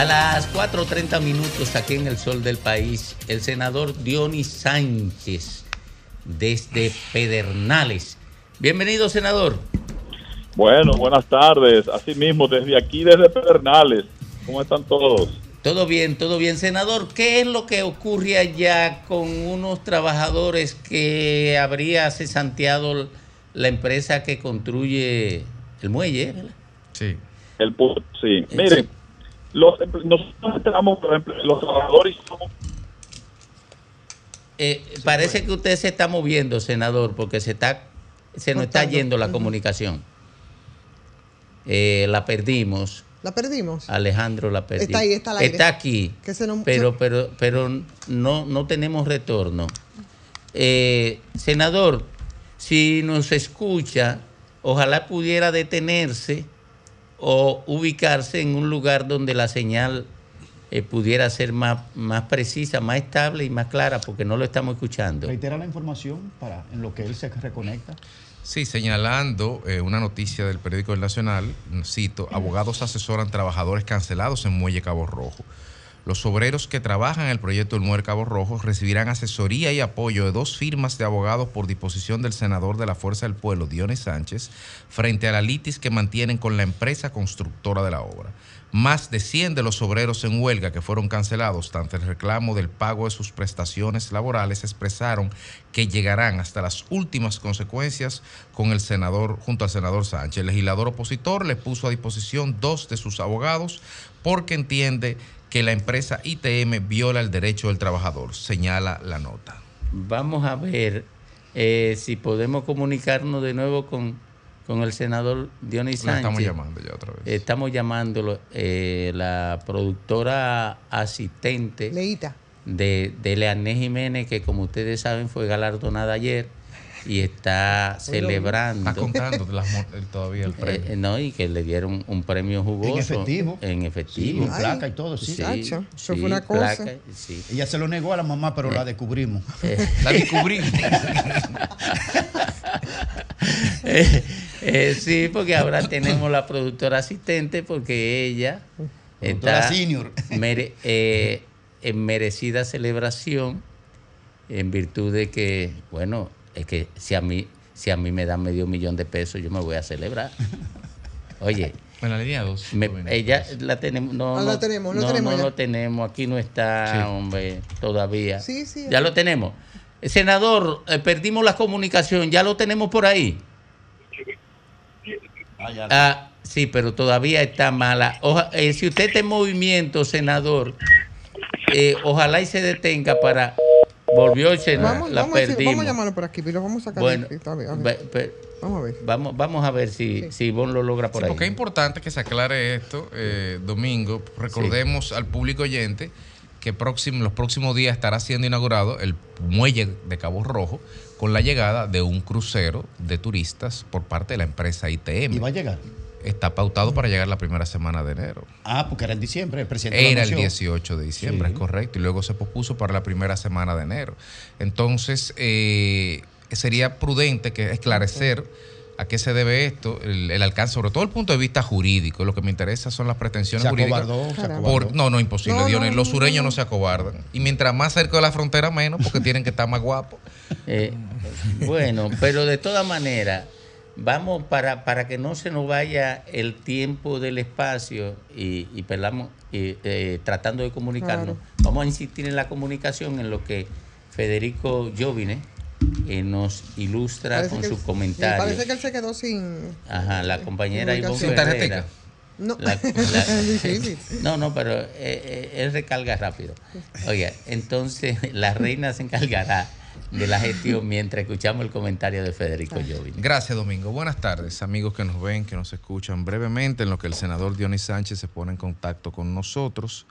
A las 4.30 minutos aquí en el sol del país, el senador Dionis Sánchez desde Pedernales. Bienvenido, senador. Bueno, buenas tardes. Así mismo, desde aquí, desde Pedernales. ¿Cómo están todos? Todo bien, todo bien. Senador, ¿qué es lo que ocurre allá con unos trabajadores que habría cesanteado la empresa que construye el muelle? ¿verdad? Sí. El sí. Miren, los, nosotros estamos, por ejemplo, los trabajadores somos Eh, parece que usted se está moviendo, senador, porque se está se nos está yendo la comunicación. Eh, la perdimos. ¿La perdimos? Alejandro la perdió. Está ahí, está aire. Está aquí. Que se nos- pero, se- pero, pero no, no tenemos retorno. Eh, senador, si nos escucha, ojalá pudiera detenerse o ubicarse en un lugar donde la señal eh, pudiera ser más, más precisa, más estable y más clara, porque no lo estamos escuchando. Reitera la información para en lo que él se reconecta. Sí, señalando eh, una noticia del periódico El Nacional, cito, abogados asesoran trabajadores cancelados en Muelle Cabo Rojo. Los obreros que trabajan en el proyecto del Muelle Cabo Rojo recibirán asesoría y apoyo de dos firmas de abogados por disposición del senador de la Fuerza del Pueblo, Dionis Sánchez, frente a la litis que mantienen con la empresa constructora de la obra. Más de 100 de los obreros en huelga que fueron cancelados ante el reclamo del pago de sus prestaciones laborales expresaron que llegarán hasta las últimas consecuencias con el senador, junto al senador Sánchez. El legislador opositor le puso a disposición dos de sus abogados porque entiende que la empresa ITM viola el derecho del trabajador, señala la nota. Vamos a ver eh, si podemos comunicarnos de nuevo con, con el senador Dionis Sánchez. estamos llamando ya otra vez. Estamos llamándolo. eh, la productora asistente Leita. de, de Leanés Jiménez, que como ustedes saben fue galardonada ayer y está celebrando. Está contando de las todavía el premio. Eh, no, y que le dieron un premio jugoso. En efectivo. En efectivo. Sí, placa y todo, sí. Chacho, eso sí, fue una cosa. placa, sí. Ella se lo negó a la mamá, pero la descubrimos. La descubrimos. Eh, eh, sí, porque ahora tenemos la productora asistente porque ella está senior. mere- eh, en merecida celebración en virtud de que, bueno, es que si a mí, si a mí me dan medio millón de pesos, yo me voy a celebrar. Oye, En la línea 2. ella la tenemos. No, Ah, no, la tenemos, lo no, tenemos no ya. lo tenemos. Aquí no está, Sí. hombre, todavía. Sí, sí. Ya lo tenemos. Senador, eh, perdimos la comunicación. Ya lo tenemos por ahí. Ah, sí, pero todavía está mala. Oja- eh, si usted está en movimiento, senador, eh, ojalá y se detenga para. Volvió el senador. Vamos, la vamos, a decir- perdimos. vamos a llamarlo por aquí, pero vamos a sacar Bueno, de aquí, está bien, a ver. ve- ve- Vamos a ver. Vamos, vamos a ver si, si Ivonne lo logra por Sí, ahí. porque es importante que se aclare esto, eh, Domingo. Recordemos al público oyente que próximo, los próximos días estará siendo inaugurado el muelle de Cabo Rojo con la llegada de un crucero de turistas por parte de la empresa ITM. ¿Y va a llegar? Está pautado para llegar la primera semana de enero. Ah, porque era en diciembre, el presidente Era el anunció. 18 de diciembre, Sí. es correcto, y luego se pospuso para la primera semana de enero. Entonces, eh, sería prudente que esclarecer a qué se debe esto, el, el alcance, sobre todo el punto de vista jurídico. Lo que me interesa son las pretensiones Se jurídicas. acobardó, se Por- acobardó. no, no, imposible. No, los sureños no. no se acobardan. Y mientras más cerca de la frontera, menos, porque tienen que estar más guapos. Eh, bueno, pero de todas maneras, vamos para, para que no se nos vaya el tiempo del espacio y, y perdamos, y, eh, tratando de comunicarnos, vamos a insistir en la comunicación en lo que Federico Jovine eh, nos ilustra Parece con que- sus comentarios. parece que él se quedó sin. Ajá, la compañera Ivonne. Ferreira. No. La- la- no, no, pero eh, eh, él recarga rápido. Oiga, entonces la reina se encargará de la gestión mientras escuchamos el comentario de Federico Jovine. Gracias, Domingo. Buenas tardes, amigos que nos ven, que nos escuchan brevemente, en lo que el senador Dionis Sánchez se pone en contacto con nosotros.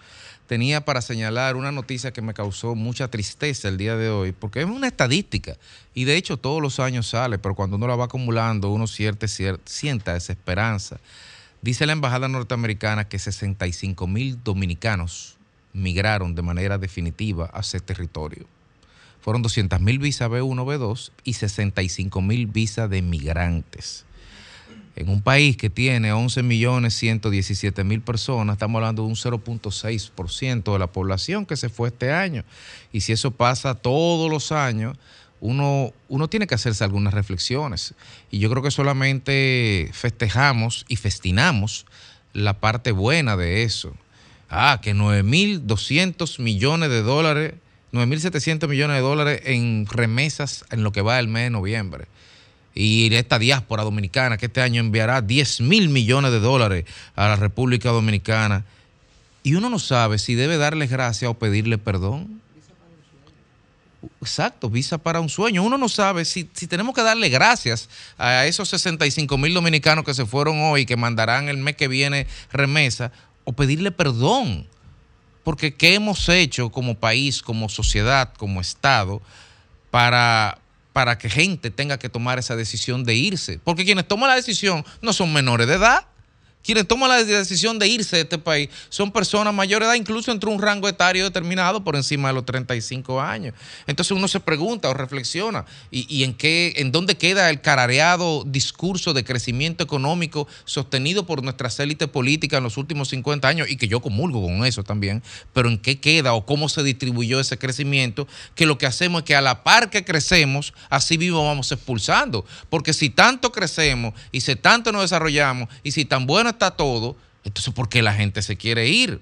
Tenía para señalar una noticia que me causó mucha tristeza el día de hoy, porque es una estadística y de hecho todos los años sale, pero cuando uno la va acumulando, uno siente, cier- sienta desesperanza. Dice la embajada norteamericana que 65 mil dominicanos migraron de manera definitiva a ese territorio. Fueron 200 mil visas B1, B2 y 65 mil visas de migrantes. En un país que tiene 11 millones 117 mil personas, estamos hablando de un 0.6% de la población que se fue este año. Y si eso pasa todos los años, uno, uno tiene que hacerse algunas reflexiones. Y yo creo que solamente festejamos y festinamos la parte buena de eso. Ah, que 9.200 millones de dólares, 9.700 millones de dólares en remesas en lo que va del mes de noviembre. Y esta diáspora dominicana que este año enviará 10 mil millones de dólares a la República Dominicana. Y uno no sabe si debe darle gracias o pedirle perdón. Exacto, visa para un sueño. Uno no sabe si, si tenemos que darle gracias a esos 65 mil dominicanos que se fueron hoy, que mandarán el mes que viene remesa, o pedirle perdón. Porque ¿qué hemos hecho como país, como sociedad, como Estado, para, para que gente tenga que tomar esa decisión de irse? Porque quienes toman la decisión no son menores de edad. Quienes toman la decisión de irse de este país son personas mayores de edad, incluso entre un rango etario determinado por encima de los 35 años. Entonces uno se pregunta o reflexiona, ¿y, y en qué, en dónde queda el carareado discurso de crecimiento económico sostenido por nuestras élites políticas en los últimos 50 años? Y que yo comulgo con eso también, pero ¿en qué queda o cómo se distribuyó ese crecimiento? Que lo que hacemos es que a la par que crecemos, así mismo vamos expulsando. Porque si tanto crecemos y si tanto nos desarrollamos y si tan bueno todo, entonces ¿por qué la gente se quiere ir?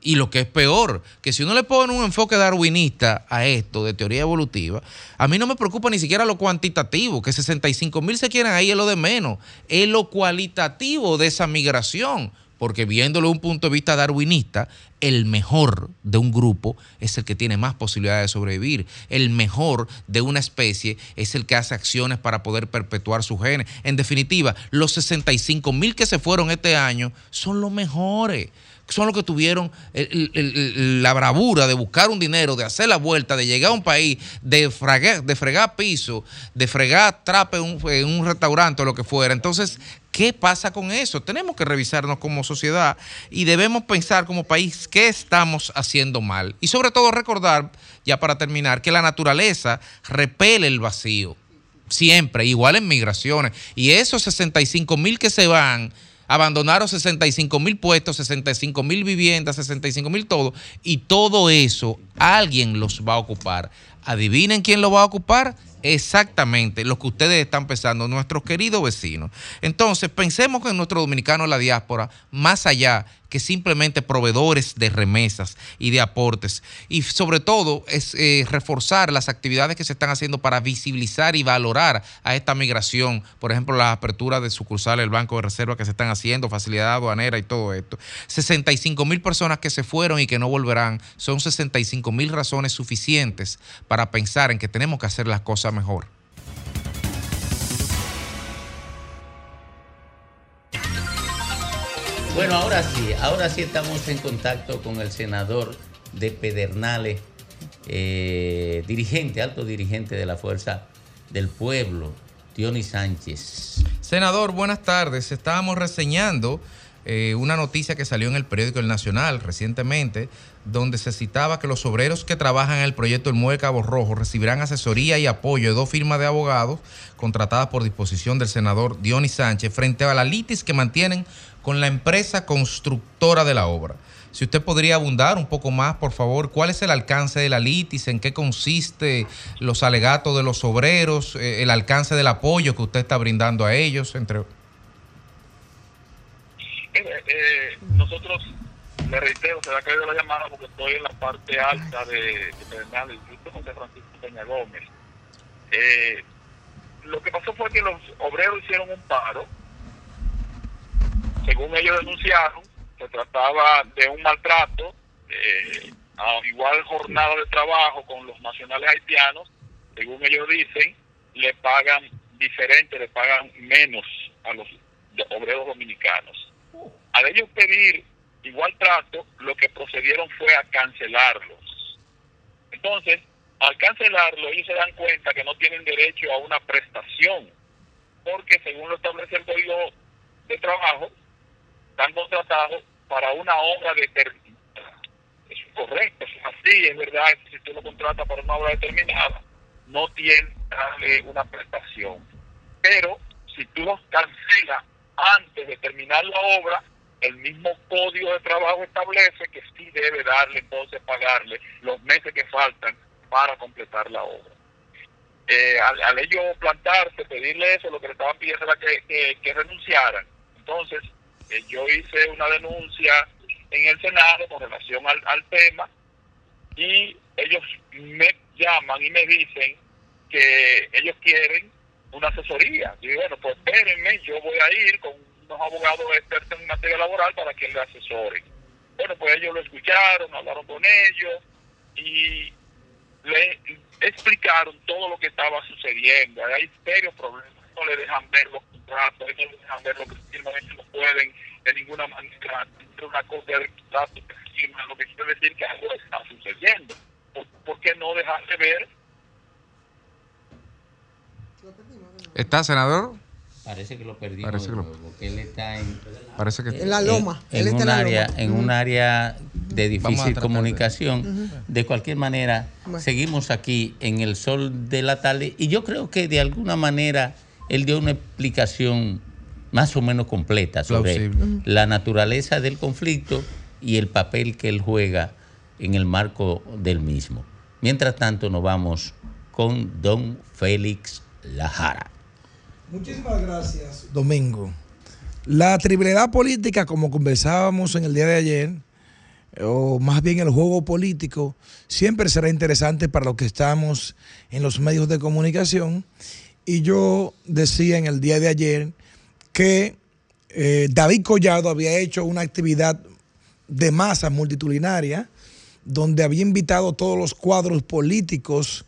Y lo que es peor, que si uno le pone un enfoque darwinista a esto de teoría evolutiva, a mí no me preocupa ni siquiera lo cuantitativo, que 65 mil se quieran ahí es lo de menos, es lo cualitativo de esa migración, porque viéndolo desde un punto de vista darwinista, el mejor de un grupo es el que tiene más posibilidades de sobrevivir, el mejor de una especie es el que hace acciones para poder perpetuar sus genes. En definitiva, los 65 mil que se fueron este año son los mejores son los que tuvieron la bravura de buscar un dinero, de hacer la vuelta, de llegar a un país, de fregar, de piso, de fregar trape en un restaurante o lo que fuera. Entonces, ¿qué pasa con eso? Tenemos que revisarnos como sociedad y debemos pensar como país qué estamos haciendo mal. Y sobre todo recordar, ya para terminar, que la naturaleza repele el vacío siempre, igual en migraciones. Y esos 65 mil que se van, abandonaron 65 mil puestos, 65 mil viviendas, 65 mil todo, y todo eso alguien los va a ocupar. Adivinen quién lo va a ocupar, exactamente lo que ustedes están pensando, nuestros queridos vecinos. Entonces, pensemos en nuestro dominicano la diáspora, más allá que simplemente proveedores de remesas y de aportes. Y sobre todo es eh, reforzar las actividades que se están haciendo para visibilizar y valorar a esta migración. Por ejemplo, las aperturas de sucursales del Banco de Reserva que se están haciendo, facilidad aduanera y todo esto. 65 mil personas que se fueron y que no volverán. Son 65 mil razones suficientes para pensar en que tenemos que hacer las cosas mejor. Bueno, ahora sí, ahora sí estamos en contacto con el senador de Pedernales, eh, dirigente, alto dirigente de la Fuerza del Pueblo, Tioni Sánchez. Senador, buenas tardes. Estábamos reseñando eh, una noticia que salió en el periódico El Nacional recientemente, donde se citaba que los obreros que trabajan en el proyecto El Muelle Cabo Rojo recibirán asesoría y apoyo de dos firmas de abogados contratadas por disposición del senador Dionis Sánchez frente a la litis que mantienen con la empresa constructora de la obra. Si usted podría abundar un poco más, por favor, cuál es el alcance de la litis, en qué consiste los alegatos de los obreros, eh, el alcance del apoyo que usted está brindando a ellos, entre Mire, eh, nosotros, me reitero, se ha caído la llamada porque estoy en la parte alta de, de del distrito José Francisco Peña Gómez. Eh, lo que pasó fue que los obreros hicieron un paro. Según ellos denunciaron, se trataba de un maltrato, eh, a igual jornada de trabajo con los nacionales haitianos. Según ellos dicen, le pagan diferente, le pagan menos a los obreros dominicanos. Al ellos pedir igual trato, lo que procedieron fue a cancelarlos. Entonces, al cancelarlo, ellos se dan cuenta que no tienen derecho a una prestación, porque según lo establece el Código de Trabajo, están contratados para una obra determinada. Es correcto, es así, es verdad, si tú lo contratas para una obra determinada, no tiene darle una prestación. Pero si tú los cancelas antes de terminar la obra, el mismo código de trabajo establece que sí debe darle entonces pagarle los meses que faltan para completar la obra. Eh, al, ellos plantarse, pedirle eso, lo que le estaban pidiendo era que, que- que renunciaran. Entonces, eh, yo hice una denuncia en el Senado con relación al, al tema y ellos me llaman y me dicen que ellos quieren una asesoría. Y bueno, pues espérenme, yo voy a ir con unos abogados expertos en materia laboral para que le asesoren. Bueno, pues ellos lo escucharon, hablaron con ellos y le explicaron todo lo que estaba sucediendo. Hay serios problemas, no le dejan ver los contratos, no le dejan ver lo que firman, no pueden de ninguna manera entre una cosa de contrato que firman, lo que quiere decir que algo está sucediendo. ¿Por, por qué no dejarse ver? ¿Está, senador? Parece que lo perdimos. Parece que lo- porque él está en, Parece que- En la loma. En, Él está un en la área, loma. en un área de difícil de- comunicación. De cualquier manera, Bueno. seguimos aquí en el sol de la tarde y yo creo que de alguna manera él dio una explicación más o menos completa sobre la naturaleza del conflicto y el papel que él juega en el marco del mismo. Mientras tanto, nos vamos con don Félix Lajara. Muchísimas gracias, Domingo. La tripledad política, como conversábamos en el día de ayer, o más bien el juego político, siempre será interesante para los que estamos en los medios de comunicación. Y yo decía en el día de ayer que eh, David Collado había hecho una actividad de masa multitudinaria donde había invitado todos los cuadros políticos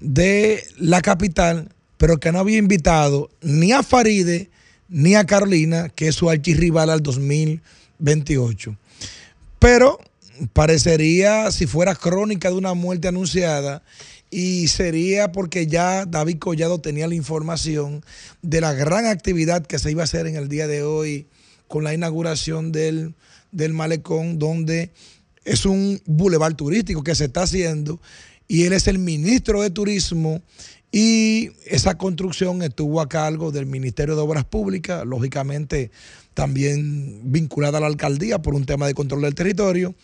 de la capital, pero que no había invitado ni a Faride ni a Carolina, que es su archirrival al 2028. Pero parecería si fuera crónica de una muerte anunciada y sería porque ya David Collado tenía la información de la gran actividad que se iba a hacer en el día de hoy con la inauguración del, del malecón, donde es un bulevar turístico que se está haciendo y él es el ministro de Turismo y esa construcción estuvo a cargo del Ministerio de Obras Públicas, lógicamente también vinculada a la alcaldía por un tema de control del territorio,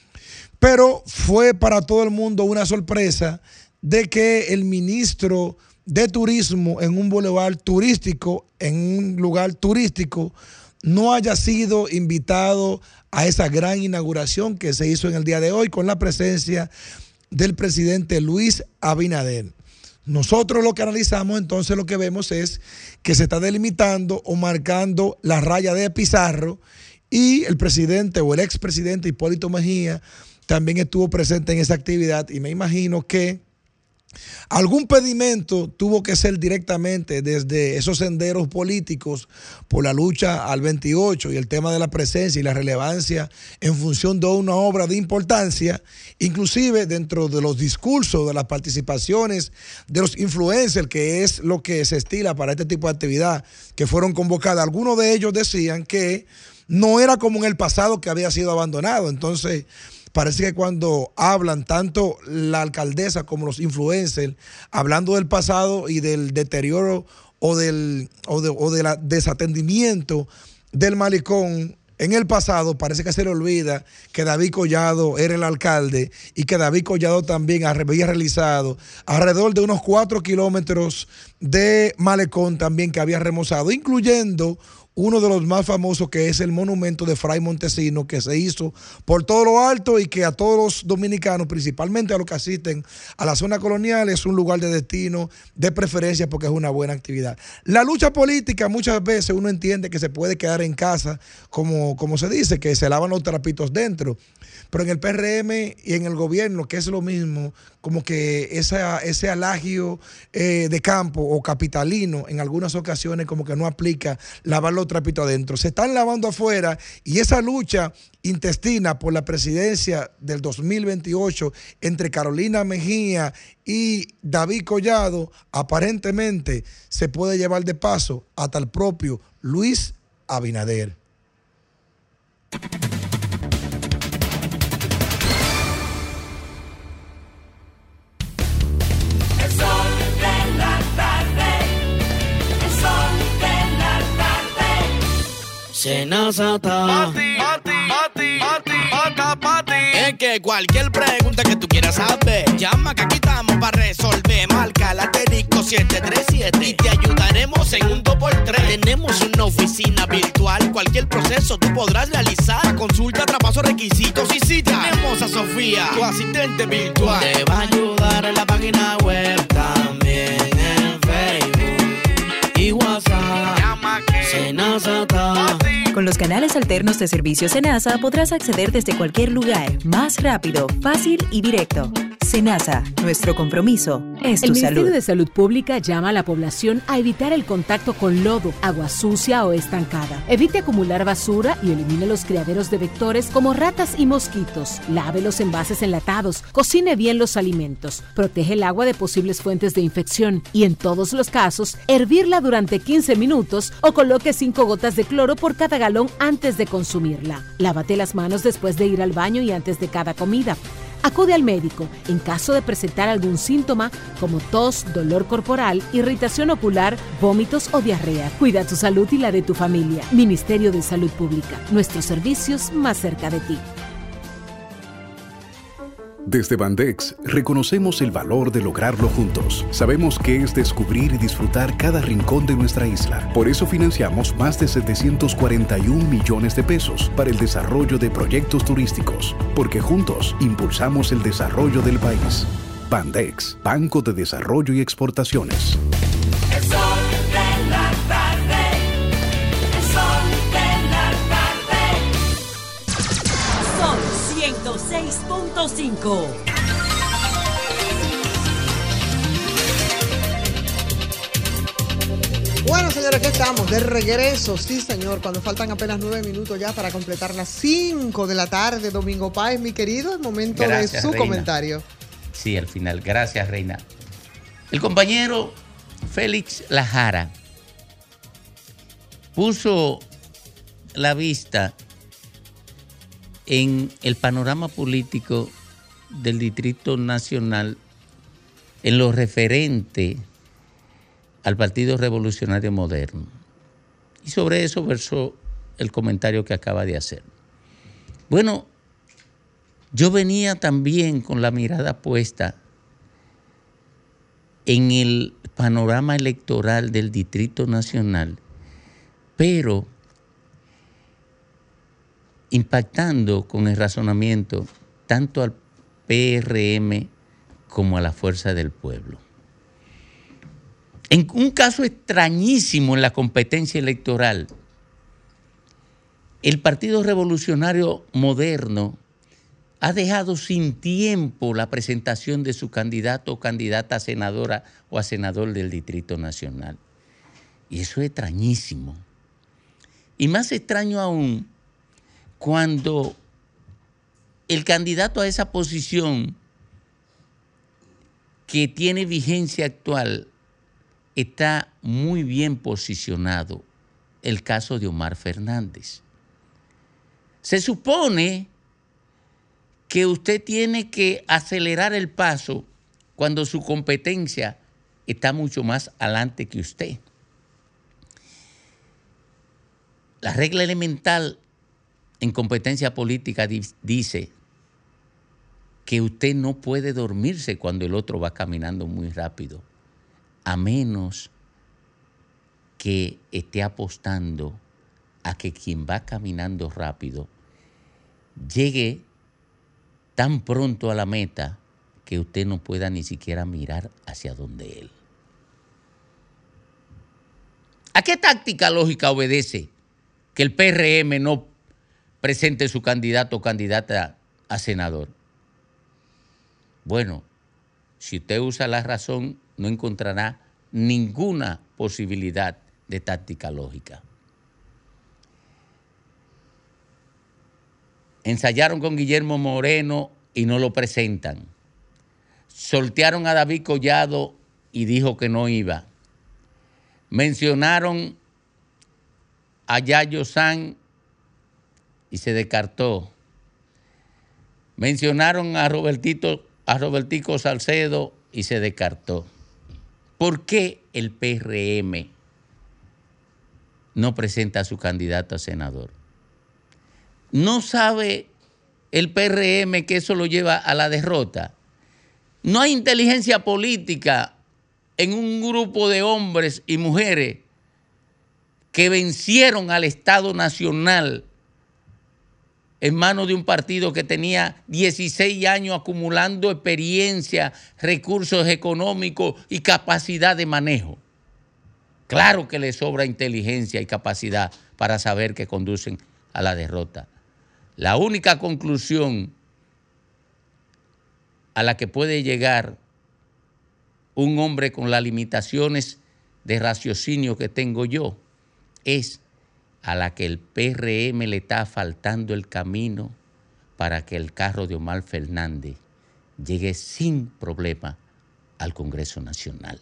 pero fue para todo el mundo una sorpresa de que el ministro de turismo en un boulevard turístico, en un lugar turístico, no haya sido invitado a esa gran inauguración que se hizo en el día de hoy con la presencia del presidente Luis Abinader. Nosotros lo que analizamos entonces lo que vemos es que se está delimitando o marcando la raya de Pizarro y el presidente o el expresidente Hipólito Mejía también estuvo presente en esa actividad y me imagino que algún pedimento tuvo que ser directamente desde esos senderos políticos por la lucha al 28 y el tema de la presencia y la relevancia en función de una obra de importancia, inclusive dentro de los discursos, de las participaciones de los influencers, que es lo que se estila para este tipo de actividad, que fueron convocadas. Algunos de ellos decían que no era como en el pasado que había sido abandonado. Entonces, parece que cuando hablan tanto la alcaldesa como los influencers, hablando del pasado y del deterioro o del o de, o desatendimiento del malecón en el pasado, parece que se le olvida que David Collado era el alcalde y que David Collado también había realizado alrededor de unos cuatro kilómetros de malecón también que había remozado, incluyendo uno de los más famosos que es el monumento de Fray Montesino que se hizo por todo lo alto y que a todos los dominicanos, principalmente a los que asisten a la zona colonial, es un lugar de destino, de preferencia porque es una buena actividad. La lucha política muchas veces uno entiende que se puede quedar en casa, como, como se dice, que se lavan los trapitos dentro. Pero en el PRM y en el gobierno, que es lo mismo, como que esa, ese alagio eh, de campo o capitalino en algunas ocasiones como que no aplica lavar los trapitos adentro. Se están lavando afuera y esa lucha intestina por la presidencia del 2028 entre Carolina Mejía y David Collado aparentemente se puede llevar de paso hasta el propio Luis Abinader. Senazata. Mati, mati, mata, mati. Es que cualquier pregunta que tú quieras saber, llama que aquí estamos para resolver. Marca la asterisco 737 y te ayudaremos en un 2x3. Tenemos una oficina virtual, cualquier proceso tú podrás realizar. Consulta, traspaso, requisitos y si tenemos a Sofía, tu asistente virtual. Te va a ayudar en la página web, también en Facebook y WhatsApp. Llama que Senazata. Con los canales alternos de servicio Senasa podrás acceder desde cualquier lugar, más rápido, fácil y directo. Senasa, nuestro compromiso es El tu Ministerio salud. de Salud Pública llama a la población a evitar el contacto con lodo, agua sucia o estancada. Evite acumular basura y elimine los criaderos de vectores como ratas y mosquitos. Lave los envases enlatados, cocine bien los alimentos, protege el agua de posibles fuentes de infección y en todos los casos, hervirla durante 15 minutos o coloque 5 gotas de cloro por cada antes de consumirla. Lávate las manos después de ir al baño y antes de cada comida. Acude al médico en caso de presentar algún síntoma como tos, dolor corporal, irritación ocular, vómitos o diarrea. Cuida tu salud y la de tu familia. Ministerio de Salud Pública. Nuestros servicios más cerca de ti. Desde Bandex reconocemos el valor de lograrlo juntos. Sabemos que es descubrir y disfrutar cada rincón de nuestra isla. Por eso financiamos más de 741 millones de pesos para el desarrollo de proyectos turísticos, porque juntos impulsamos el desarrollo del país. Bandex, Banco de Desarrollo y Exportaciones. 105. Bueno, señores, aquí estamos de regreso. Sí, señor, cuando faltan apenas nueve minutos ya para completar las cinco de la tarde, Domingo Páez, mi querido, es momento de su comentario. Sí, al final. Gracias, Reina. El compañero Félix Lajara puso la vista en el panorama político del Distrito Nacional en lo referente al Partido Revolucionario Moderno. Y sobre eso versó el comentario que acaba de hacer. Bueno, yo venía también con la mirada puesta en el panorama electoral del Distrito Nacional, pero impactando con el razonamiento tanto al PRM como a la fuerza del pueblo. En un caso extrañísimo en la competencia electoral, el Partido Revolucionario Moderno ha dejado sin tiempo la presentación de su candidato o candidata a senadora o a senador del Distrito Nacional. Y eso es extrañísimo. Y más extraño aún cuando el candidato a esa posición que tiene vigencia actual está muy bien posicionado, el caso de Omar Fernández. Se supone que usted tiene que acelerar el paso cuando su competencia está mucho más adelante que usted. La regla elemental en competencia política di- dice que usted no puede dormirse cuando el otro va caminando muy rápido, a menos que esté apostando a que quien va caminando rápido llegue tan pronto a la meta que usted no pueda ni siquiera mirar hacia donde él. ¿A qué táctica lógica obedece que el PRM no presente su candidato o candidata a senador? Bueno, si usted usa la razón, no encontrará ninguna posibilidad de táctica lógica. Ensayaron con Guillermo Moreno y no lo presentan. Soltearon a David Collado y dijo que no iba. Mencionaron a Yayo San y se descartó. Mencionaron a Robertito, a Robertico Salcedo y se descartó. ¿Por qué el PRM no presenta a su candidato a senador? ¿No sabe el PRM que eso lo lleva a la derrota? No hay inteligencia política en un grupo de hombres y mujeres que vencieron al Estado Nacional en manos de un partido que tenía 16 años acumulando experiencia, recursos económicos y capacidad de manejo. Claro que le sobra inteligencia y capacidad para saber que conducen a la derrota. La única conclusión a la que puede llegar un hombre con las limitaciones de raciocinio que tengo yo es a la que el PRM le está faltando el camino para que el carro de Omar Fernández llegue sin problema al Congreso Nacional.